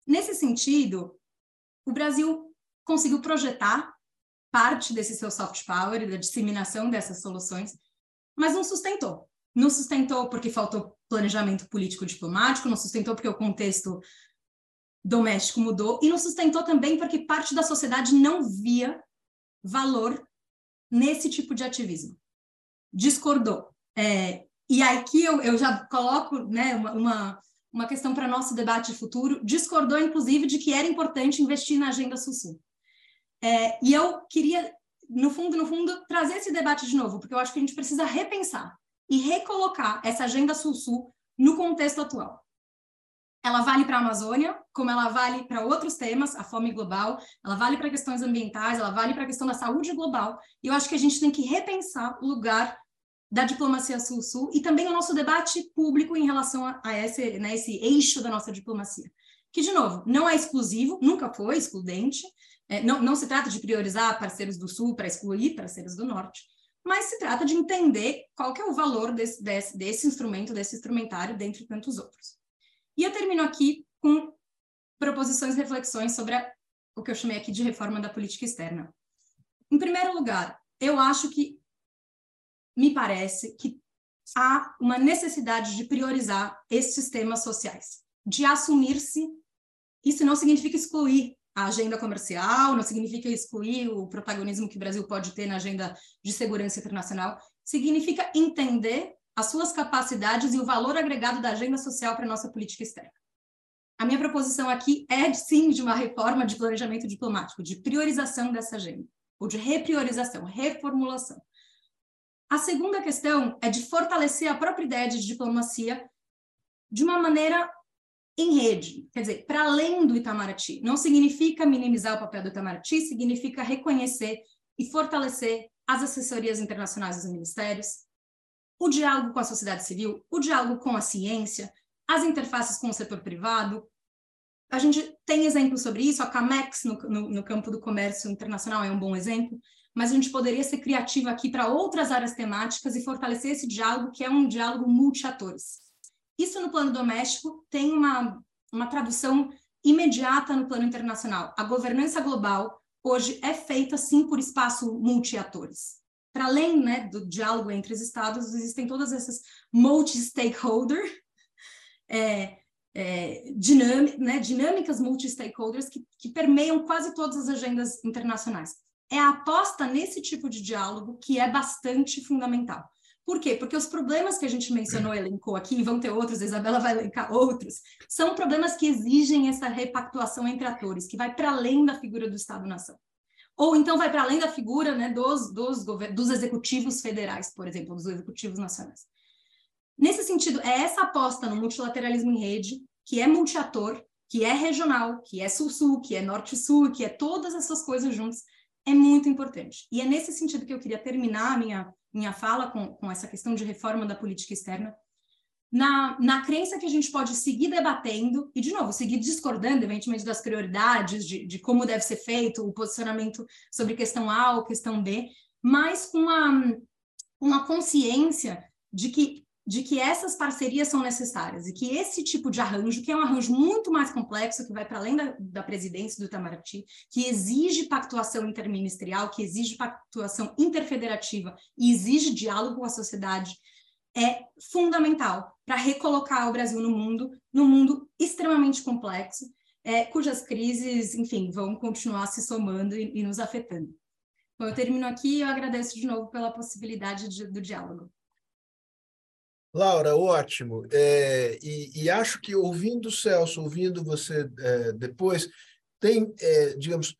Nesse sentido, o Brasil conseguiu projetar parte desse seu soft power e da disseminação dessas soluções, mas não sustentou. Não sustentou porque faltou planejamento político diplomático, não sustentou porque o contexto doméstico mudou e não sustentou também porque parte da sociedade não via valor nesse tipo de ativismo. Discordou. É, e aqui eu, eu já coloco né, uma, uma, uma questão para nosso debate futuro. Discordou, inclusive, de que era importante investir na agenda Sul-Sul. É, e eu queria, no fundo, no fundo, trazer esse debate de novo, porque eu acho que a gente precisa repensar e recolocar essa agenda Sul-Sul no contexto atual. Ela vale para a Amazônia, como ela vale para outros temas, a fome global, ela vale para questões ambientais, ela vale para a questão da saúde global. E eu acho que a gente tem que repensar o lugar da diplomacia Sul-Sul e também o nosso debate público em relação a, esse, né, esse eixo da nossa diplomacia. Que, de novo, não é exclusivo, nunca foi excludente, é, não, não se trata de priorizar parceiros do Sul para excluir parceiros do Norte, mas se trata de entender qual que é o valor desse, desse, desse instrumento, desse instrumentário, dentre tantos outros. E eu termino aqui com proposições reflexões sobre a, o que eu chamei aqui de reforma da política externa. Em primeiro lugar, eu acho que, me parece que há uma necessidade de priorizar esses sistemas sociais, de assumir-se. Isso não significa excluir a agenda comercial, não significa excluir o protagonismo que o Brasil pode ter na agenda de segurança internacional, significa entender as suas capacidades e o valor agregado da agenda social para a nossa política externa. A minha proposição aqui é, sim, de uma reforma de planejamento diplomático, de priorização dessa agenda, ou de repriorização, reformulação. A segunda questão é de fortalecer a própria ideia de diplomacia de uma maneira em rede, quer dizer, para além do Itamaraty. Não significa minimizar o papel do Itamaraty, significa reconhecer e fortalecer as assessorias internacionais dos ministérios, o diálogo com a sociedade civil, o diálogo com a ciência, as interfaces com o setor privado. A gente tem exemplos sobre isso, a CAMEX no, no, no campo do comércio internacional é um bom exemplo, mas a gente poderia ser criativo aqui para outras áreas temáticas e fortalecer esse diálogo, que é um diálogo multi-atores. Isso no plano doméstico tem uma, uma tradução imediata no plano internacional. A governança global hoje é feita, sim, por espaço multi-atores. Para além né, do diálogo entre os estados, existem todas essas multi-stakeholder, é, é, né, dinâmicas multi-stakeholders que, que permeiam quase todas as agendas internacionais. É a aposta nesse tipo de diálogo que é bastante fundamental. Por quê? Porque os problemas que a gente mencionou, elencou aqui, vão ter outros, a Isabela vai elencar outros, são problemas que exigem essa repactuação entre atores, que vai para além da figura do Estado-nação. Ou então vai para além da figura né, dos, dos, dos executivos federais, por exemplo, dos executivos nacionais. Nesse sentido, é essa aposta no multilateralismo em rede, que é multiator, que é regional, que é sul-sul, que é norte-sul, que é todas essas coisas juntas, é muito importante. E é nesse sentido que eu queria terminar a minha minha fala com, com essa questão de reforma da política externa, na, na crença que a gente pode seguir debatendo, e, de novo, seguir discordando, evidentemente, das prioridades, de, de como deve ser feito o posicionamento sobre questão A ou questão B, mas com a, uma consciência de que de que essas parcerias são necessárias e que esse tipo de arranjo, que é um arranjo muito mais complexo, que vai para além da, da presidência do Itamaraty, que exige pactuação interministerial, que exige pactuação interfederativa e exige diálogo com a sociedade, é fundamental para recolocar o Brasil no mundo, num mundo extremamente complexo, é, cujas crises, enfim, vão continuar se somando e, e nos afetando. Bom, eu termino aqui e eu agradeço de novo pela possibilidade de, do diálogo. Laura, ótimo. É, e, e, acho que ouvindo o Celso, ouvindo você é, depois, tem, é, digamos,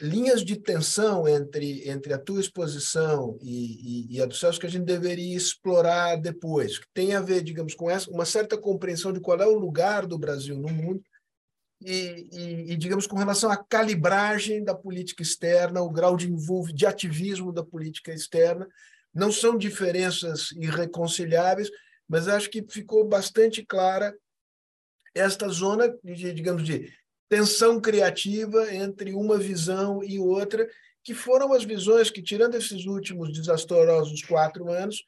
linhas de tensão entre, entre a tua exposição e, e, e, a do Celso que a gente deveria explorar depois, que tem a ver, digamos, com essa, uma certa compreensão de qual é o lugar do Brasil no mundo e, digamos, com relação à calibragem da política externa, o grau de, de ativismo da política externa, não são diferenças irreconciliáveis, mas acho que ficou bastante clara esta zona de, digamos, de tensão criativa entre uma visão e outra, que foram as visões que, tirando esses últimos desastrosos quatro anos,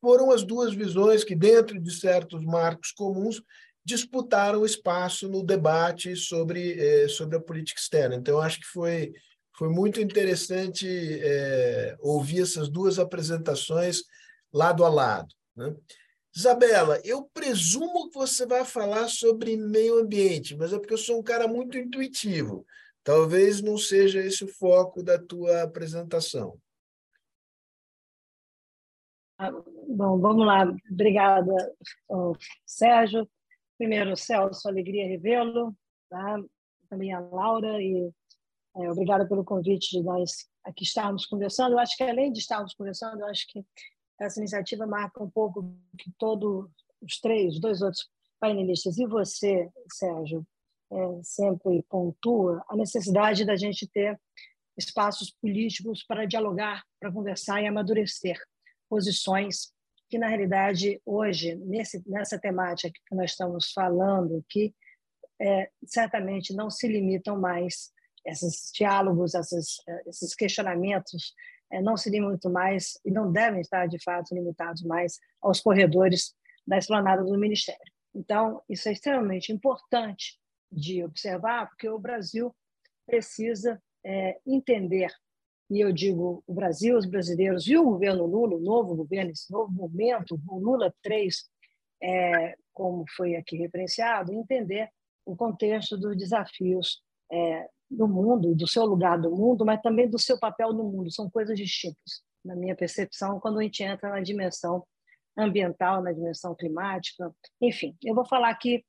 foram as duas visões que, dentro de certos marcos comuns, disputaram espaço no debate sobre, eh, sobre a política externa. Então, acho que foi foi muito interessante é, ouvir essas duas apresentações lado a lado. Né? Isabela, eu presumo que você vai falar sobre meio ambiente, mas é porque eu sou um cara muito intuitivo. Talvez não seja esse o foco da tua apresentação. Ah, bom, vamos lá. Obrigada, Sérgio. Primeiro, Celso, alegria revê-lo. Tá? Também a Laura e é, obrigada pelo convite de nós aqui estarmos conversando. Eu acho que, além de estarmos conversando, eu acho que essa iniciativa marca um pouco que todos os três, os dois outros painelistas e você, Sérgio, é, sempre pontua a necessidade da gente ter espaços políticos para dialogar, para conversar e amadurecer posições que, na realidade, hoje, nesse, nessa temática que nós estamos falando, que é, certamente não se limitam mais esses diálogos, eh, esses questionamentos eh, não se limitam mais e não devem estar, de fato, limitados mais aos corredores da esplanada do Ministério. Então, isso é extremamente importante de observar, porque o Brasil precisa é, entender, e eu digo o Brasil, os brasileiros e o governo Lula, o novo governo, esse novo momento, o Lula 3, é, como foi aqui referenciado, entender o contexto dos desafios é, do mundo, do seu lugar do mundo, mas também do seu papel no mundo. São coisas distintas, na minha percepção, quando a gente entra na dimensão ambiental, na dimensão climática. Enfim, eu vou falar aqui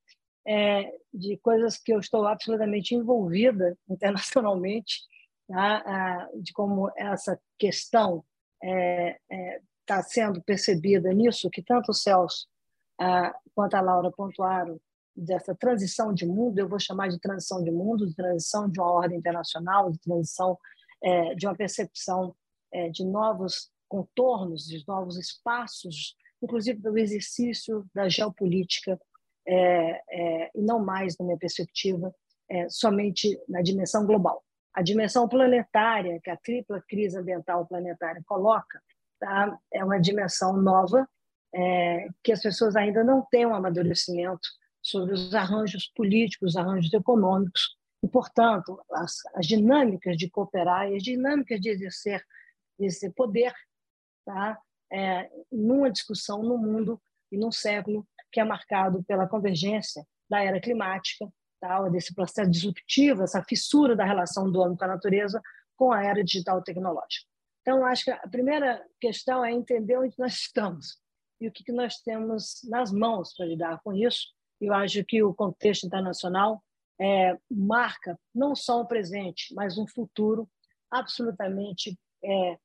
é, de coisas que eu estou absolutamente envolvida internacionalmente, tá? de como essa questão está é, é, tá sendo percebida nisso, que tanto o Celso ah, quanto a Laura pontuaram, dessa transição de mundo, eu vou chamar de transição de mundo, de transição de uma ordem internacional, de transição é, de uma percepção é, de novos contornos, de novos espaços, inclusive do exercício da geopolítica, é, é e não mais, na minha perspectiva, é, somente na dimensão global. A dimensão planetária, que a tripla crise ambiental planetária coloca, tá? é uma dimensão nova, é, que as pessoas ainda não têm um amadurecimento sobre os arranjos políticos, os arranjos econômicos, e, portanto, as, as dinâmicas de cooperar e as dinâmicas de exercer esse poder tá? É, numa discussão no mundo e num século que é marcado pela convergência da era climática, tá? desse processo disruptivo, essa fissura da relação do homem com a natureza com a era digital tecnológica. Então, acho que a primeira questão é entender onde nós estamos e o que nós temos nas mãos para lidar com isso eu acho que o contexto internacional é, marca não só o presente, mas um futuro absolutamente é, é,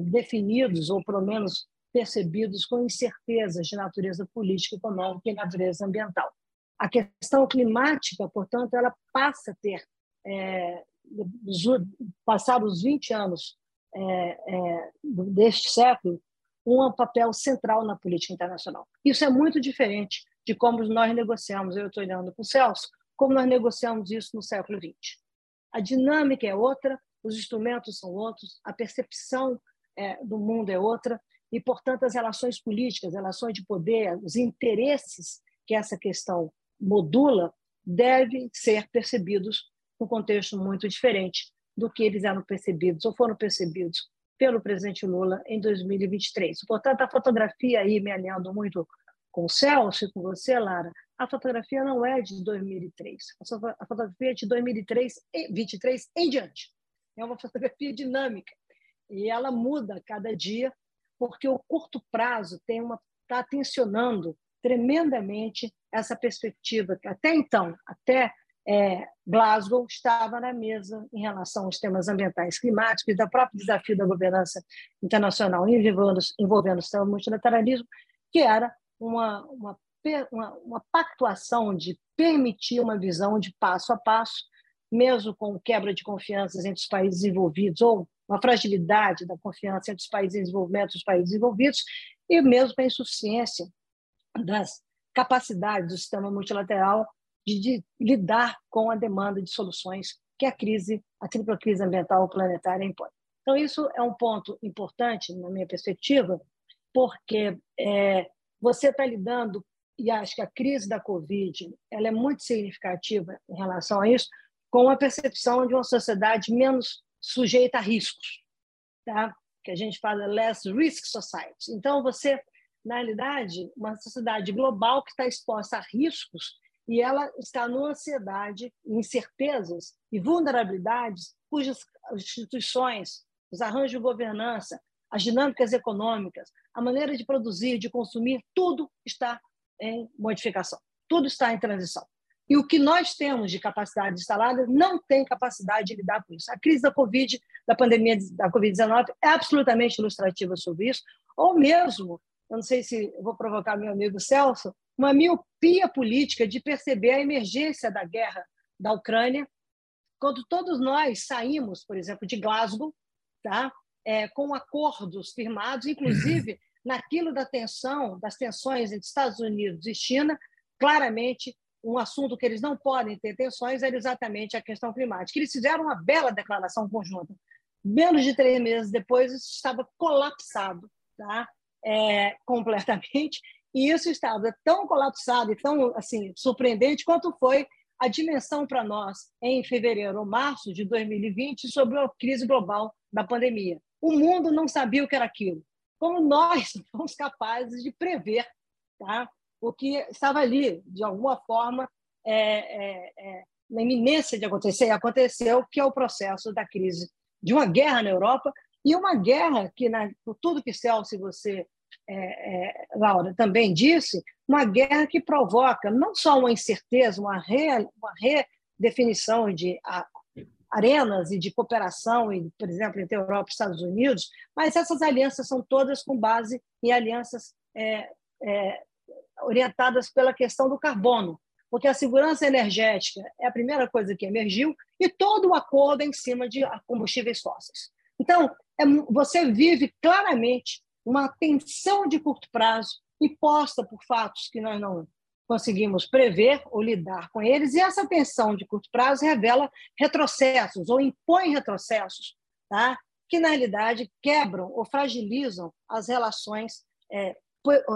definidos, ou pelo menos percebidos com incertezas de natureza política, econômica e natureza ambiental. A questão climática, portanto, ela passa a ter, é, os 20 anos é, é, deste século, um papel central na política internacional. Isso é muito diferente de como nós negociamos, eu estou olhando para o Celso, como nós negociamos isso no século XX. A dinâmica é outra, os instrumentos são outros, a percepção é, do mundo é outra, e, portanto, as relações políticas, as relações de poder, os interesses que essa questão modula, devem ser percebidos num contexto muito diferente do que eles eram percebidos ou foram percebidos pelo presidente Lula em 2023. Portanto, a fotografia aí, me alinhando muito com o Celso e com você, Lara, a fotografia não é de 2003. A fotografia é de 2003 e 23 em diante. É uma fotografia dinâmica e ela muda a cada dia porque o curto prazo tem uma está tensionando tremendamente essa perspectiva que até então, até é, Glasgow estava na mesa em relação aos temas ambientais climáticos e do próprio desafio da governança internacional envolvendo, envolvendo o multilateralismo, que era uma, uma, uma, uma pactuação de permitir uma visão de passo a passo, mesmo com quebra de confianças entre os países envolvidos, ou uma fragilidade da confiança entre os países em desenvolvimento e os países envolvidos, e mesmo a insuficiência das capacidades do sistema multilateral de, de, lidar com a demanda de soluções que a crise, a tripla crise ambiental planetária impõe. Então, isso é um ponto importante, na minha perspectiva, porque é, você está lidando, e acho que a crise da Covid ela é muito significativa em relação a isso, com a percepção de uma sociedade menos sujeita a riscos, tá? que a gente fala less risk society. Então, você, na realidade, uma sociedade global que está exposta a riscos e ela está numa ansiedade, incertezas e vulnerabilidades cujas instituições, os arranjos de governança, as dinâmicas econômicas, a maneira de produzir, de consumir, tudo está em modificação, tudo está em transição. E o que nós temos de capacidade instalada não tem capacidade de lidar com isso. A crise da Covid, da pandemia da Covid-19, é absolutamente ilustrativa sobre isso, ou mesmo, eu não sei se vou provocar meu amigo Celso, uma miopia política de perceber a emergência da guerra da Ucrânia, quando todos nós saímos, por exemplo, de Glasgow, tá? É, com acordos firmados, inclusive naquilo da tensão, das tensões entre Estados Unidos e China, claramente um assunto que eles não podem ter tensões era exatamente a questão climática. Eles fizeram uma bela declaração conjunta. Menos de três meses depois, isso estava colapsado, tá? É, completamente. E isso estava tão colapsado e tão assim surpreendente quanto foi a dimensão para nós em fevereiro ou março de 2020 sobre a crise global da pandemia. O mundo não sabia o que era aquilo. Como nós fomos capazes de prever tá? o que estava ali, de alguma forma, é, é, é, na iminência de acontecer, e aconteceu, que é o processo da crise de uma guerra na Europa, e uma guerra que, por tudo que Celso você, é, é, Laura, também disse, uma guerra que provoca não só uma incerteza, uma, re, uma redefinição de arenas e de cooperação, por exemplo, entre Europa e Estados Unidos, mas essas alianças são todas com base em alianças é, é, orientadas pela questão do carbono, porque a segurança energética é a primeira coisa que emergiu e todo o acordo é em cima de combustíveis fósseis. Então, é, você vive claramente uma tensão de curto prazo imposta por fatos que nós não conseguimos prever ou lidar com eles, e essa tensão de curto prazo revela retrocessos ou impõe retrocessos, tá? que, na realidade, quebram ou fragilizam as relações, é,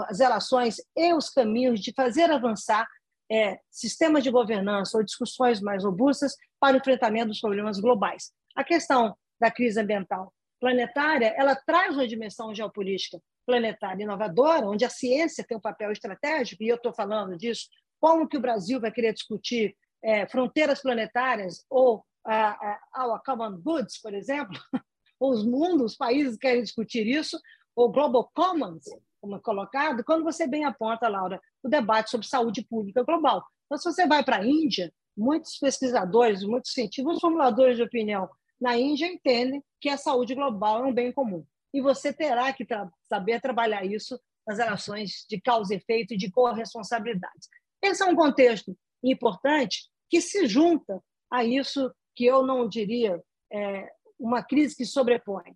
as relações e os caminhos de fazer avançar é, sistemas de governança ou discussões mais robustas para o enfrentamento dos problemas globais. A questão da crise ambiental planetária, ela traz uma dimensão geopolítica planetária inovadora, onde a ciência tem um papel estratégico, e eu estou falando disso, como que o Brasil vai querer discutir é, fronteiras planetárias ou a, a, a Common Goods, por exemplo, os mundos, os países querem discutir isso, ou Global Commons, como é colocado, quando você bem aponta, Laura, o debate sobre saúde pública global. Então, se você vai para a Índia, muitos pesquisadores, muitos cientistas, formuladores de opinião na Índia entendem que a saúde global é um bem comum e você terá que tra saber trabalhar isso nas relações de causa e efeito e de corresponsabilidade. Esse é um contexto importante que se junta a isso que eu não diria é, uma crise que sobrepõe.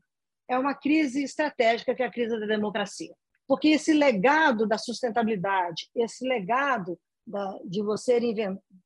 É uma crise estratégica que é a crise da democracia. Porque esse legado da sustentabilidade, esse legado da, de você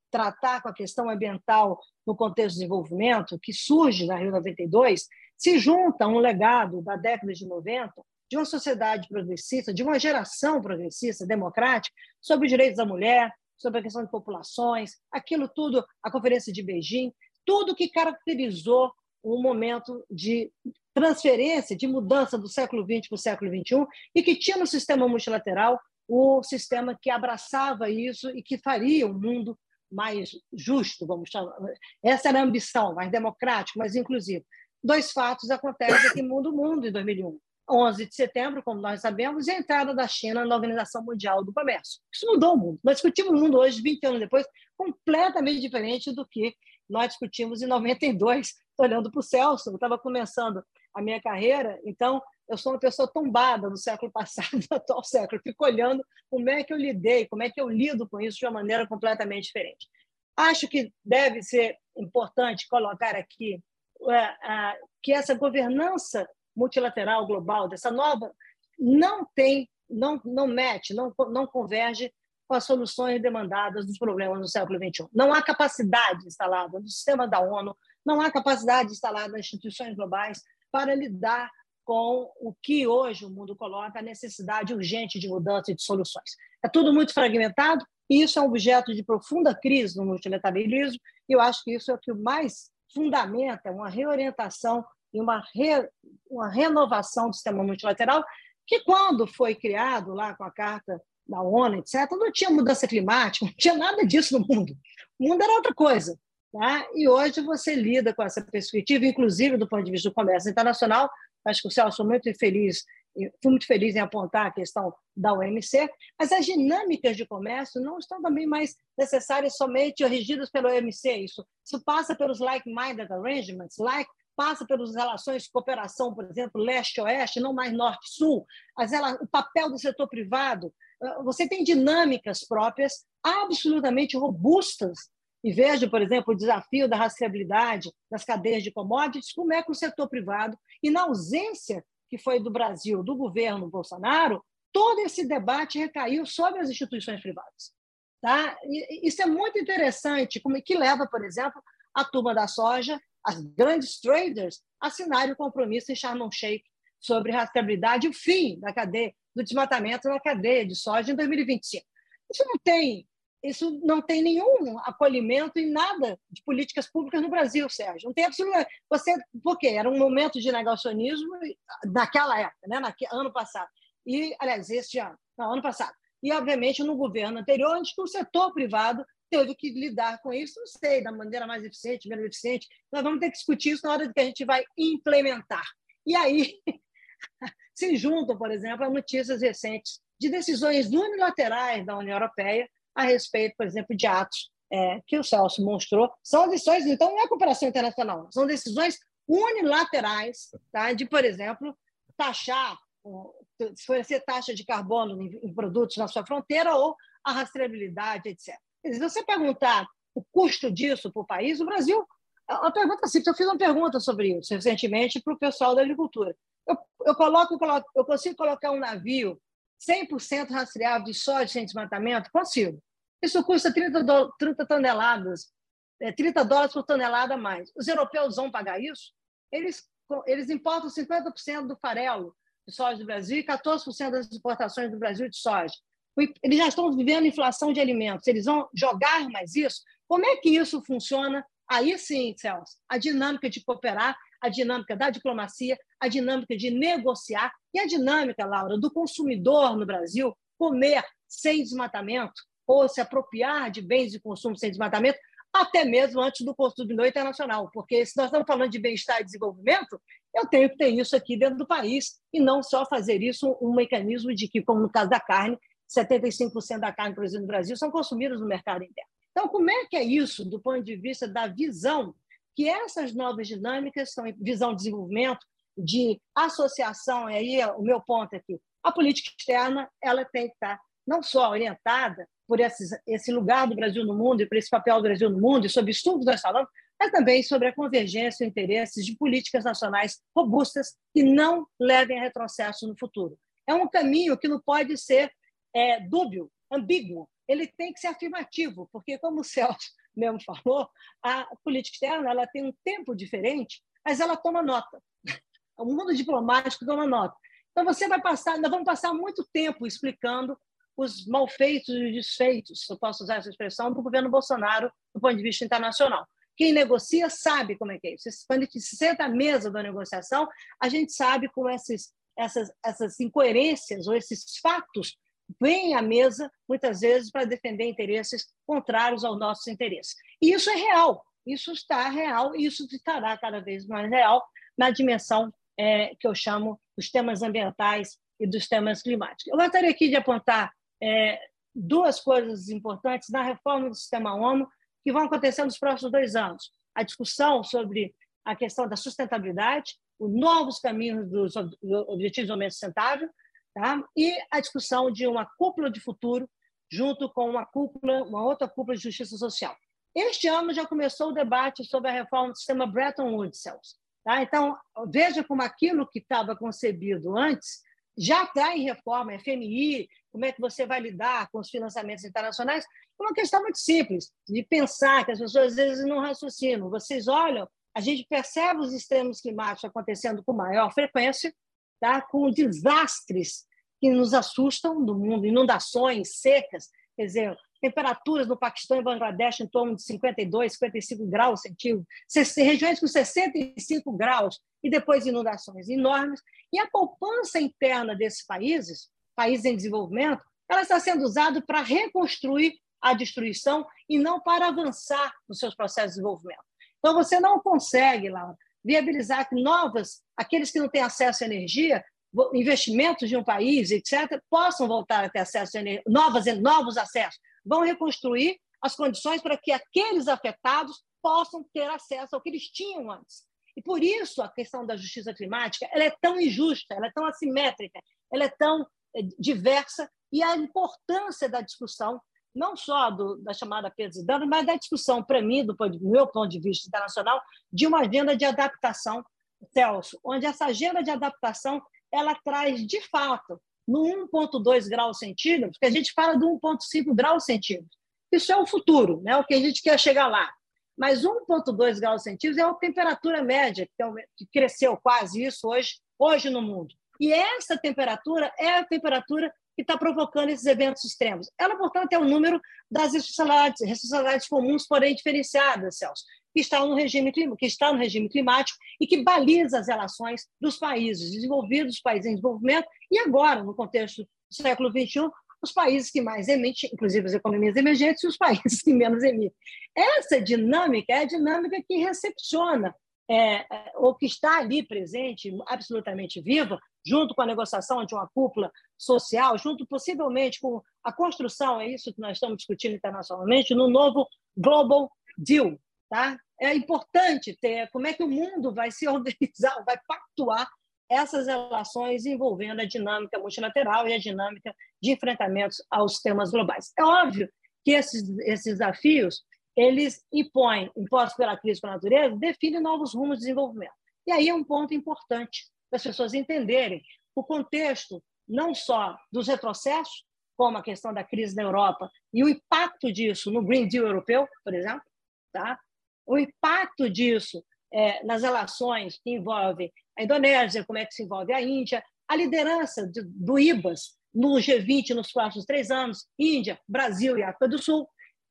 tratar com a questão ambiental no contexto de desenvolvimento, que surge na Rio 92, se junta a um legado da década de 90 de uma sociedade progressista, de uma geração progressista, democrática, sobre os direitos da mulher, sobre a questão de populações, aquilo tudo, a Conferência de Beijing, tudo que caracterizou um momento de transferência, de mudança do século XX para o século XXI, e que tinha no sistema multilateral o sistema que abraçava isso e que faria um mundo mais justo, vamos chamar. Essa era a ambição, mais democrático, mais inclusivo dois fatos acontecem que mudam o mundo em 2001. 11 de setembro, como nós sabemos, e a entrada da China na Organização Mundial do Comércio. Isso mudou o mundo. Nós discutimos o mundo hoje, 20 anos depois, completamente diferente do que nós discutimos em 92, olhando para o Celso. Eu estava começando a minha carreira, então eu sou uma pessoa tombada no século passado, no atual século. Fico olhando como é que eu lidei, como é que eu lido com isso de uma maneira completamente diferente. Acho que deve ser importante colocar aqui que essa governança multilateral global, dessa nova, não tem, não, não mete, não, não converge com as soluções demandadas dos problemas do século XXI. Não há capacidade instalada no sistema da ONU, não há capacidade instalada nas instituições globais para lidar com o que hoje o mundo coloca, a necessidade urgente de mudança e de soluções. É tudo muito fragmentado, e isso é um objeto de profunda crise no multilateralismo, e eu acho que isso é o que mais fundamenta uma reorientação e uma, re, uma renovação do sistema multilateral, que quando foi criado lá com a Carta da ONU, etc., não tinha mudança climática, não tinha nada disso no mundo. O mundo era outra coisa. Tá? E hoje você lida com essa perspectiva, inclusive do ponto de vista do comércio internacional. Acho que o Celso muito feliz fui muito feliz em apontar a questão da OMC, mas as dinâmicas de comércio não estão também mais necessárias somente regidas pelo OMC. Isso, isso passa pelos like-minded arrangements, like, passa pelas relações de cooperação, por exemplo, leste-oeste, não mais norte-sul, o papel do setor privado. Você tem dinâmicas próprias absolutamente robustas e veja, por exemplo, o desafio da rastreabilidade das cadeias de commodities, como é que o setor privado, e na ausência que foi do Brasil, do governo Bolsonaro, todo esse debate recaiu sobre as instituições privadas. Tá? E isso é muito interessante, como que leva, por exemplo, a turma da soja, as grandes traders, a assinarem o compromisso em Sharm el-Sheikh sobre rastreabilidade e o fim da cadeia do desmatamento na cadeia de soja em 2025. Isso não tem isso não tem nenhum acolhimento em nada de políticas públicas no Brasil, Sérgio. Não tem absolutamente. Você, por quê? Era um momento de negacionismo naquela época, né? Naque, ano passado. E, aliás, este ano, não, ano passado. E, obviamente, no governo anterior, onde o setor privado teve que lidar com isso, não sei, da maneira mais eficiente, menos eficiente. Nós vamos ter que discutir isso na hora que a gente vai implementar. E aí se juntam, por exemplo, a notícias recentes de decisões unilaterais da União Europeia a respeito, por exemplo, de atos é, que o Celso mostrou. São decisões, então, não é cooperação internacional, são decisões unilaterais tá? de, por exemplo, taxar, oferecer taxa de carbono em produtos na sua fronteira ou a rastreabilidade, etc. Se você perguntar o custo disso para o país, o Brasil. A pergunta simples, eu fiz uma pergunta sobre isso recentemente para o pessoal da agricultura. Eu, eu, coloco, eu consigo colocar um navio 100% rastreável de soja sem desmatamento? Consigo. Isso custa 30, do, 30 toneladas, é, 30 dólares por tonelada a mais. Os europeus vão pagar isso? Eles, eles importam 50% do farelo de soja do Brasil e 14% das exportações do Brasil de soja. Eles já estão vivendo inflação de alimentos. Eles vão jogar mais isso? Como é que isso funciona? Aí sim, Celso, a dinâmica de cooperar, a dinâmica da diplomacia, a dinâmica de negociar e a dinâmica, Laura, do consumidor no Brasil comer sem desmatamento ou se apropriar de bens de consumo sem desmatamento, até mesmo antes do consumidor internacional, porque se nós estamos falando de bem-estar e desenvolvimento, eu tenho que ter isso aqui dentro do país e não só fazer isso um mecanismo de que, como no caso da carne, 75% da carne produzida no Brasil são consumidas no mercado interno. Então, como é que é isso do ponto de vista da visão que essas novas dinâmicas são visão de desenvolvimento, de associação, e aí é o meu ponto aqui, a política externa ela tem que estar não só orientada por esse lugar do Brasil no mundo e por esse papel do Brasil no mundo e sobre estudos nós falamos, mas também sobre a convergência e interesses de políticas nacionais robustas que não levem a retrocesso no futuro. É um caminho que não pode ser é, dúbio, ambíguo, ele tem que ser afirmativo, porque, como o Celso mesmo falou, a política externa ela tem um tempo diferente, mas ela toma nota. O mundo diplomático toma nota. Então, você vai passar, nós vamos passar muito tempo explicando os malfeitos e os desfeitos, eu posso usar essa expressão, do governo Bolsonaro do ponto de vista internacional. Quem negocia sabe como é que é isso. Quando a gente se senta à mesa da negociação, a gente sabe como esses, essas, essas incoerências ou esses fatos vêm à mesa, muitas vezes, para defender interesses contrários aos nossos interesses. E isso é real, isso está real e isso estará cada vez mais real na dimensão é, que eu chamo dos temas ambientais e dos temas climáticos. Eu gostaria aqui de apontar é, duas coisas importantes na reforma do sistema ONU que vão acontecer nos próximos dois anos. A discussão sobre a questão da sustentabilidade, os novos caminhos dos Objetivos de Desenvolvimento Sustentável, tá? e a discussão de uma cúpula de futuro junto com uma cúpula, uma outra cúpula de justiça social. Este ano já começou o debate sobre a reforma do sistema Bretton Woods. Tá? Então, veja como aquilo que estava concebido antes já está em reforma, FMI, como é que você vai lidar com os financiamentos internacionais, é uma questão muito simples, de pensar que as pessoas às vezes não raciocinam. Vocês olham, a gente percebe os extremos climáticos acontecendo com maior frequência, tá? com desastres que nos assustam no mundo, inundações, secas, quer dizer, temperaturas no Paquistão e Bangladesh em torno de 52, 55 graus centígrados, regiões com 65 graus, e depois inundações enormes. E a poupança interna desses países, países em desenvolvimento, ela está sendo usada para reconstruir a destruição e não para avançar nos seus processos de desenvolvimento. Então, você não consegue, Laura, viabilizar que novas, aqueles que não têm acesso à energia, investimentos de um país, etc., possam voltar a ter acesso a energia, novas, novos acessos, vão reconstruir as condições para que aqueles afetados possam ter acesso ao que eles tinham antes. E por isso a questão da justiça climática ela é tão injusta, ela é tão assimétrica, ela é tão eh, diversa e a importância da discussão não só do, da chamada perdas e danos, mas da discussão, para mim, do, do meu ponto de vista internacional, de uma agenda de adaptação, Celso, onde essa agenda de adaptação ela traz, de fato, no 1,2 graus centígrados, que a gente fala do 1,5 graus centígrados. Isso é o futuro, né? o que a gente quer chegar lá. Mas 1,2 graus centígrados é a temperatura média, que cresceu quase isso hoje, hoje no mundo. E essa temperatura é a temperatura que está provocando esses eventos extremos. Ela, portanto, é o número das responsabilidades, responsabilidades comuns, porém diferenciadas, Celso, que está, no regime, que está no regime climático e que baliza as relações dos países desenvolvidos, dos países em desenvolvimento, e agora, no contexto do século XXI, os países que mais emitem, inclusive as economias emergentes, e os países que menos emitem. Essa dinâmica é a dinâmica que recepciona, é, é, ou que está ali presente, absolutamente viva, junto com a negociação de uma cúpula social, junto possivelmente com a construção, é isso que nós estamos discutindo internacionalmente, no novo Global Deal. Tá? É importante ter como é que o mundo vai se organizar, vai pactuar essas relações envolvendo a dinâmica multilateral e a dinâmica de enfrentamentos aos temas globais. É óbvio que esses, esses desafios eles impõem, impostos pela crise com a natureza, definem novos rumos de desenvolvimento. E aí é um ponto importante para as pessoas entenderem o contexto não só dos retrocessos, como a questão da crise na Europa e o impacto disso no Green Deal europeu, por exemplo, tá? o impacto disso é, nas relações que envolvem a Indonésia, como é que se envolve a Índia, a liderança de, do IBAS no G20 nos próximos três anos, Índia, Brasil e África do Sul.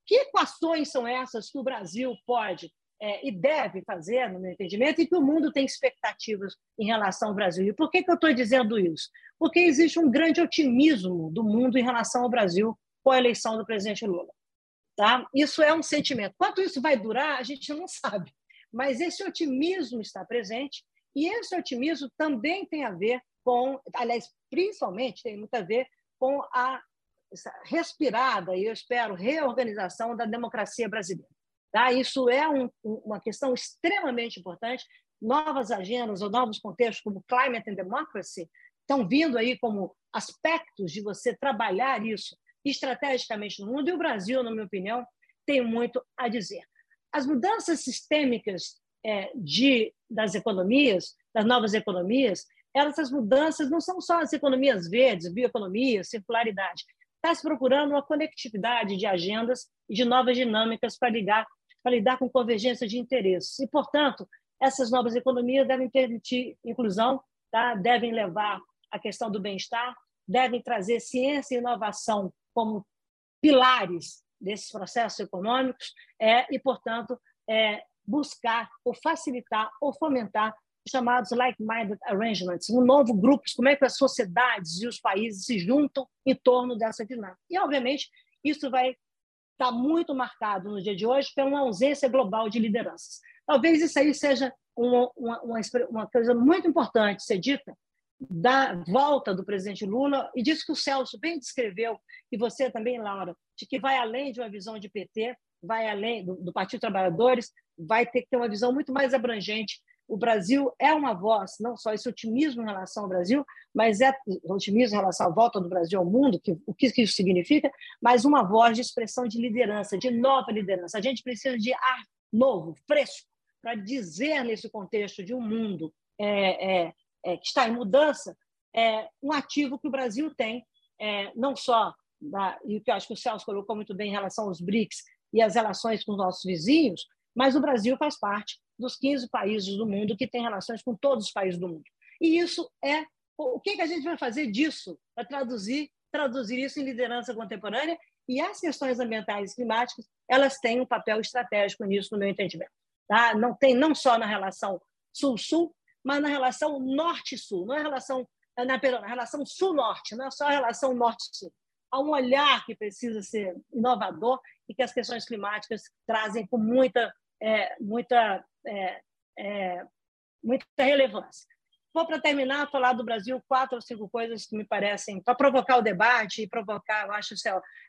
Que equações são essas que o Brasil pode é, e deve fazer, no meu entendimento, e que o mundo tem expectativas em relação ao Brasil? E por que, que eu estou dizendo isso? Porque existe um grande otimismo do mundo em relação ao Brasil com a eleição do presidente Lula. Tá? Isso é um sentimento. Quanto isso vai durar, a gente não sabe. Mas esse otimismo está presente e esse otimismo também tem a ver com, aliás, principalmente tem muito a ver com a respirada e eu espero reorganização da democracia brasileira. Tá? Isso é um, uma questão extremamente importante. Novas agendas ou novos contextos como climate and democracy estão vindo aí como aspectos de você trabalhar isso estrategicamente no mundo e o Brasil, na minha opinião, tem muito a dizer. As mudanças sistêmicas é, de, das economias, das novas economias, essas mudanças não são só as economias verdes, bioeconomia, circularidade. Está se procurando uma conectividade de agendas e de novas dinâmicas para ligar, para lidar com convergência de interesses. E, portanto, essas novas economias devem permitir inclusão, tá? devem levar a questão do bem-estar, devem trazer ciência e inovação como pilares desses processos econômicos é, e, portanto, é, buscar ou facilitar ou fomentar chamados like-minded arrangements, um novo grupo, como é que as sociedades e os países se juntam em torno dessa dinâmica. E, obviamente, isso vai estar muito marcado no dia de hoje pela ausência global de lideranças. Talvez isso aí seja uma, uma, uma coisa muito importante ser dita, da volta do presidente Lula e disso que o Celso bem descreveu, e você também, Laura, de que vai além de uma visão de PT, vai além do, do Partido Trabalhadores, vai ter que ter uma visão muito mais abrangente. O Brasil é uma voz, não só esse otimismo em relação ao Brasil, mas é otimismo em relação à volta do Brasil ao mundo, que, o que isso significa, mas uma voz de expressão de liderança, de nova liderança. A gente precisa de ar novo, fresco, para dizer nesse contexto de um mundo é, é, é, que está em mudança, é um ativo que o Brasil tem, é, não só, da, e o que eu acho que o Celso colocou muito bem em relação aos BRICS e as relações com os nossos vizinhos, mas o Brasil faz parte dos 15 países do mundo que têm relações com todos os países do mundo. E isso é o que, que a gente vai fazer disso para traduzir traduzir isso em liderança contemporânea e as questões ambientais e climáticas elas têm um papel estratégico nisso no meu entendimento tá não tem não só na relação sul-sul mas na relação norte-sul, não é relação na, perdão, na relação sul-norte, não é só a relação norte-sul. Há um olhar que precisa ser inovador e que as questões climáticas trazem com muita, é, muita, é, é, muita relevância. Vou, para terminar, falar do Brasil quatro ou cinco coisas que me parecem, para provocar o debate e provocar, eu acho,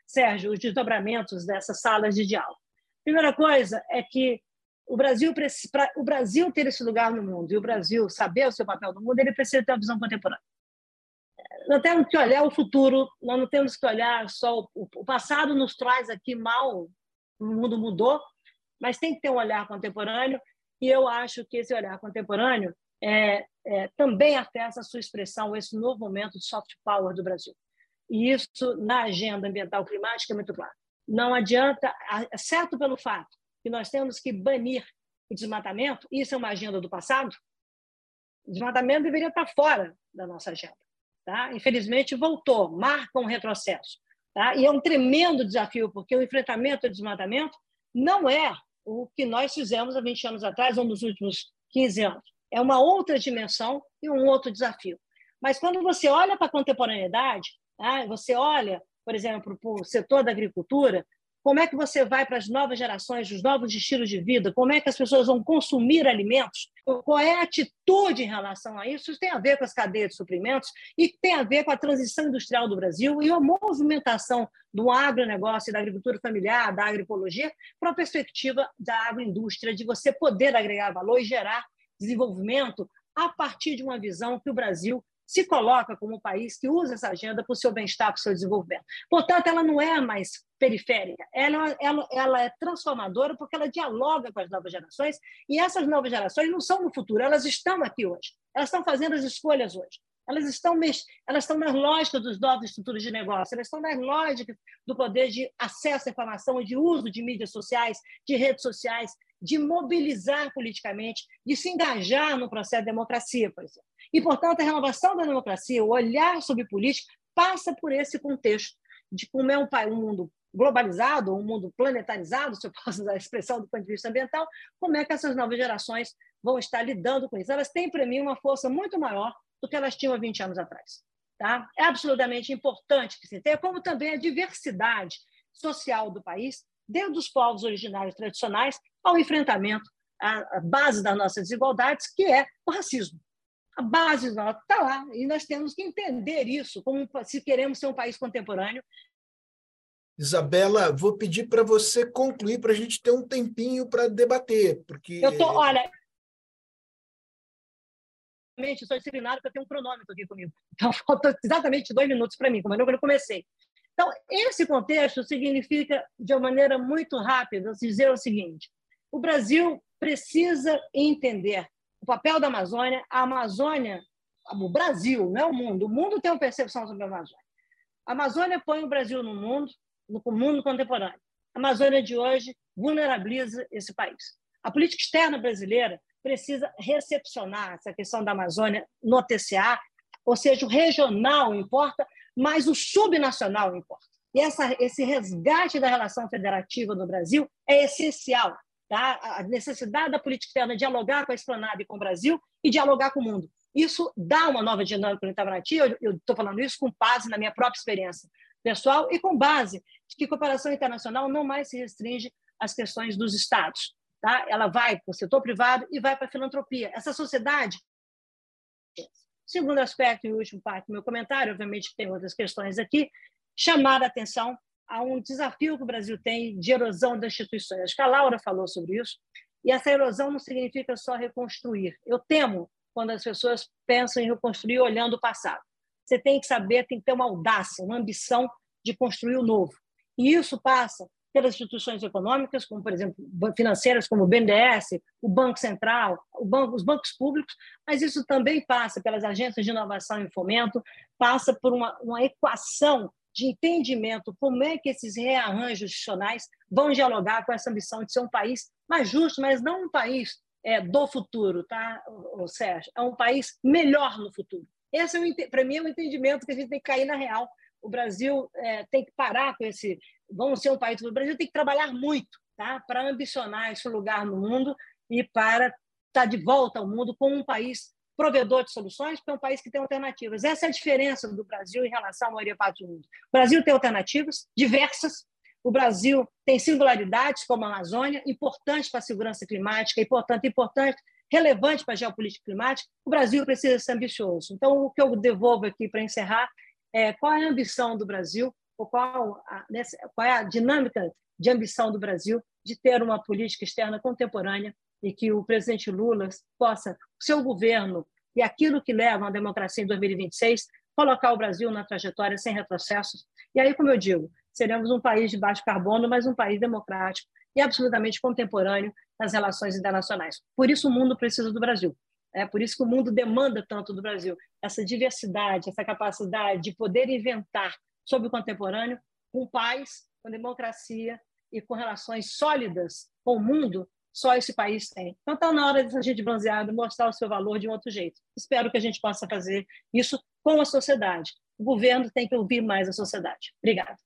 Sérgio, os desdobramentos dessas salas de diálogo. Primeira coisa é que o Brasil, para o Brasil ter esse lugar no mundo e o Brasil saber o seu papel no mundo, ele precisa ter uma visão contemporânea. Nós temos que olhar o futuro, nós não temos que olhar só o, o passado nos traz aqui mal, o mundo mudou, mas tem que ter um olhar contemporâneo e eu acho que esse olhar contemporâneo é, é, também afeta a sua expressão, esse novo momento de soft power do Brasil. E isso, na agenda ambiental climática, é muito claro. Não adianta, exceto pelo fato que nós temos que banir o desmatamento, isso é uma agenda do passado, o desmatamento deveria estar fora da nossa agenda. Tá? Infelizmente, voltou, marca um retrocesso. Tá? E é um tremendo desafio, porque o enfrentamento ao desmatamento não é o que nós fizemos há 20 anos atrás ou nos últimos 15 anos. É uma outra dimensão e um outro desafio. Mas quando você olha para a contemporaneidade, tá? você olha por exemplo, para o setor da agricultura, como é que você vai para as novas gerações, os novos estilos de vida? Como é que as pessoas vão consumir alimentos? Qual é a atitude em relação a isso? Isso tem a ver com as cadeias de suprimentos e tem a ver com a transição industrial do Brasil e a movimentação do agronegócio e da agricultura familiar, da agripologia, para a perspectiva da agroindústria, de você poder agregar valor e gerar desenvolvimento a partir de uma visão que o Brasil se coloca como um país que usa essa agenda para o seu bem-estar, para o seu desenvolvimento. Portanto, ela não é mais periférica, ela, ela, ela é transformadora porque ela dialoga com as novas gerações e essas novas gerações não são no futuro, elas estão aqui hoje, elas estão fazendo as escolhas hoje. Elas estão, elas estão nas lógicas dos novos estruturas de negócio, elas estão nas lógicas do poder de acesso à informação e de uso de mídias sociais, de redes sociais, de mobilizar politicamente, de se engajar no processo de democracia, por exemplo. E, portanto, a renovação da democracia, o olhar sobre política, passa por esse contexto de como é um, um mundo globalizado, um mundo planetarizado, se eu posso usar a expressão do ponto de vista ambiental, como é que essas novas gerações vão estar lidando com isso. Elas têm, para mim, uma força muito maior do que elas tinham há 20 anos atrás. Tá? É absolutamente importante que se tenha, como também a diversidade social do país, desde os povos originários tradicionais ao enfrentamento à base das nossas desigualdades, que é o racismo. A base está lá, e nós temos que entender isso como se queremos ser um país contemporâneo. Isabela, vou pedir para você concluir para a gente ter um tempinho para debater, porque eu tô, olha, sou disciplinado porque eu tenho um cronômetro aqui comigo. Então, falta exatamente dois minutos para mim, como eu comecei. Então, esse contexto significa, de uma maneira muito rápida, dizer o seguinte: o Brasil precisa entender o papel da Amazônia. A Amazônia, o Brasil, não é o mundo. O mundo tem uma percepção sobre a Amazônia. A Amazônia põe o Brasil no mundo, no mundo contemporâneo. A Amazônia de hoje vulnerabiliza esse país. A política externa brasileira precisa recepcionar essa questão da Amazônia no TCA, ou seja, o regional importa, mas o subnacional importa. E essa, esse resgate da relação federativa no Brasil é essencial. Tá? A necessidade da política externa dialogar com a esplanada e com o Brasil e dialogar com o mundo. Isso dá uma nova dinâmica no Itamaraty. Eu estou falando isso com base na minha própria experiência pessoal e com base de que cooperação internacional não mais se restringe às questões dos estados. Tá? Ela vai para o setor privado e vai para a filantropia. Essa sociedade Segundo aspecto e último parte do meu comentário, obviamente tem outras questões aqui, chamar a atenção a um desafio que o Brasil tem de erosão das instituições. Acho que a Laura falou sobre isso. E essa erosão não significa só reconstruir. Eu temo quando as pessoas pensam em reconstruir olhando o passado. Você tem que saber, tem que ter uma audácia, uma ambição de construir o novo. E isso passa pelas instituições econômicas, como, por exemplo, financeiras, como o BNDES, o Banco Central, o banco, os bancos públicos, mas isso também passa pelas agências de inovação e fomento, passa por uma, uma equação de entendimento como é que esses rearranjos institucionais vão dialogar com essa ambição de ser um país mais justo, mas não um país é, do futuro, tá, o Sérgio? É um país melhor no futuro. Esse, é para mim, é o um entendimento que a gente tem que cair na real. O Brasil é, tem que parar com esse vamos ser um país do Brasil tem que trabalhar muito tá? para ambicionar esse lugar no mundo e para estar tá de volta ao mundo como um país provedor de soluções, porque é um país que tem alternativas. Essa é a diferença do Brasil em relação à maioria parte do mundo. O Brasil tem alternativas diversas, o Brasil tem singularidades, como a Amazônia, importantes para a segurança climática, importante, importante, relevante para a geopolítica climática. O Brasil precisa ser ambicioso. Então, o que eu devolvo aqui para encerrar é qual é a ambição do Brasil qual a, qual é a dinâmica de ambição do Brasil de ter uma política externa contemporânea e que o presidente Lula possa, seu governo e aquilo que leva à democracia em 2026, colocar o Brasil na trajetória sem retrocessos. E aí, como eu digo, seremos um país de baixo carbono, mas um país democrático e absolutamente contemporâneo nas relações internacionais. Por isso o mundo precisa do Brasil. É por isso que o mundo demanda tanto do Brasil essa diversidade, essa capacidade de poder inventar sobre o contemporâneo, com paz, com democracia e com relações sólidas com o mundo, só esse país tem. Então está na hora dessa gente bronzeada mostrar o seu valor de um outro jeito. Espero que a gente possa fazer isso com a sociedade. O governo tem que ouvir mais a sociedade. Obrigada.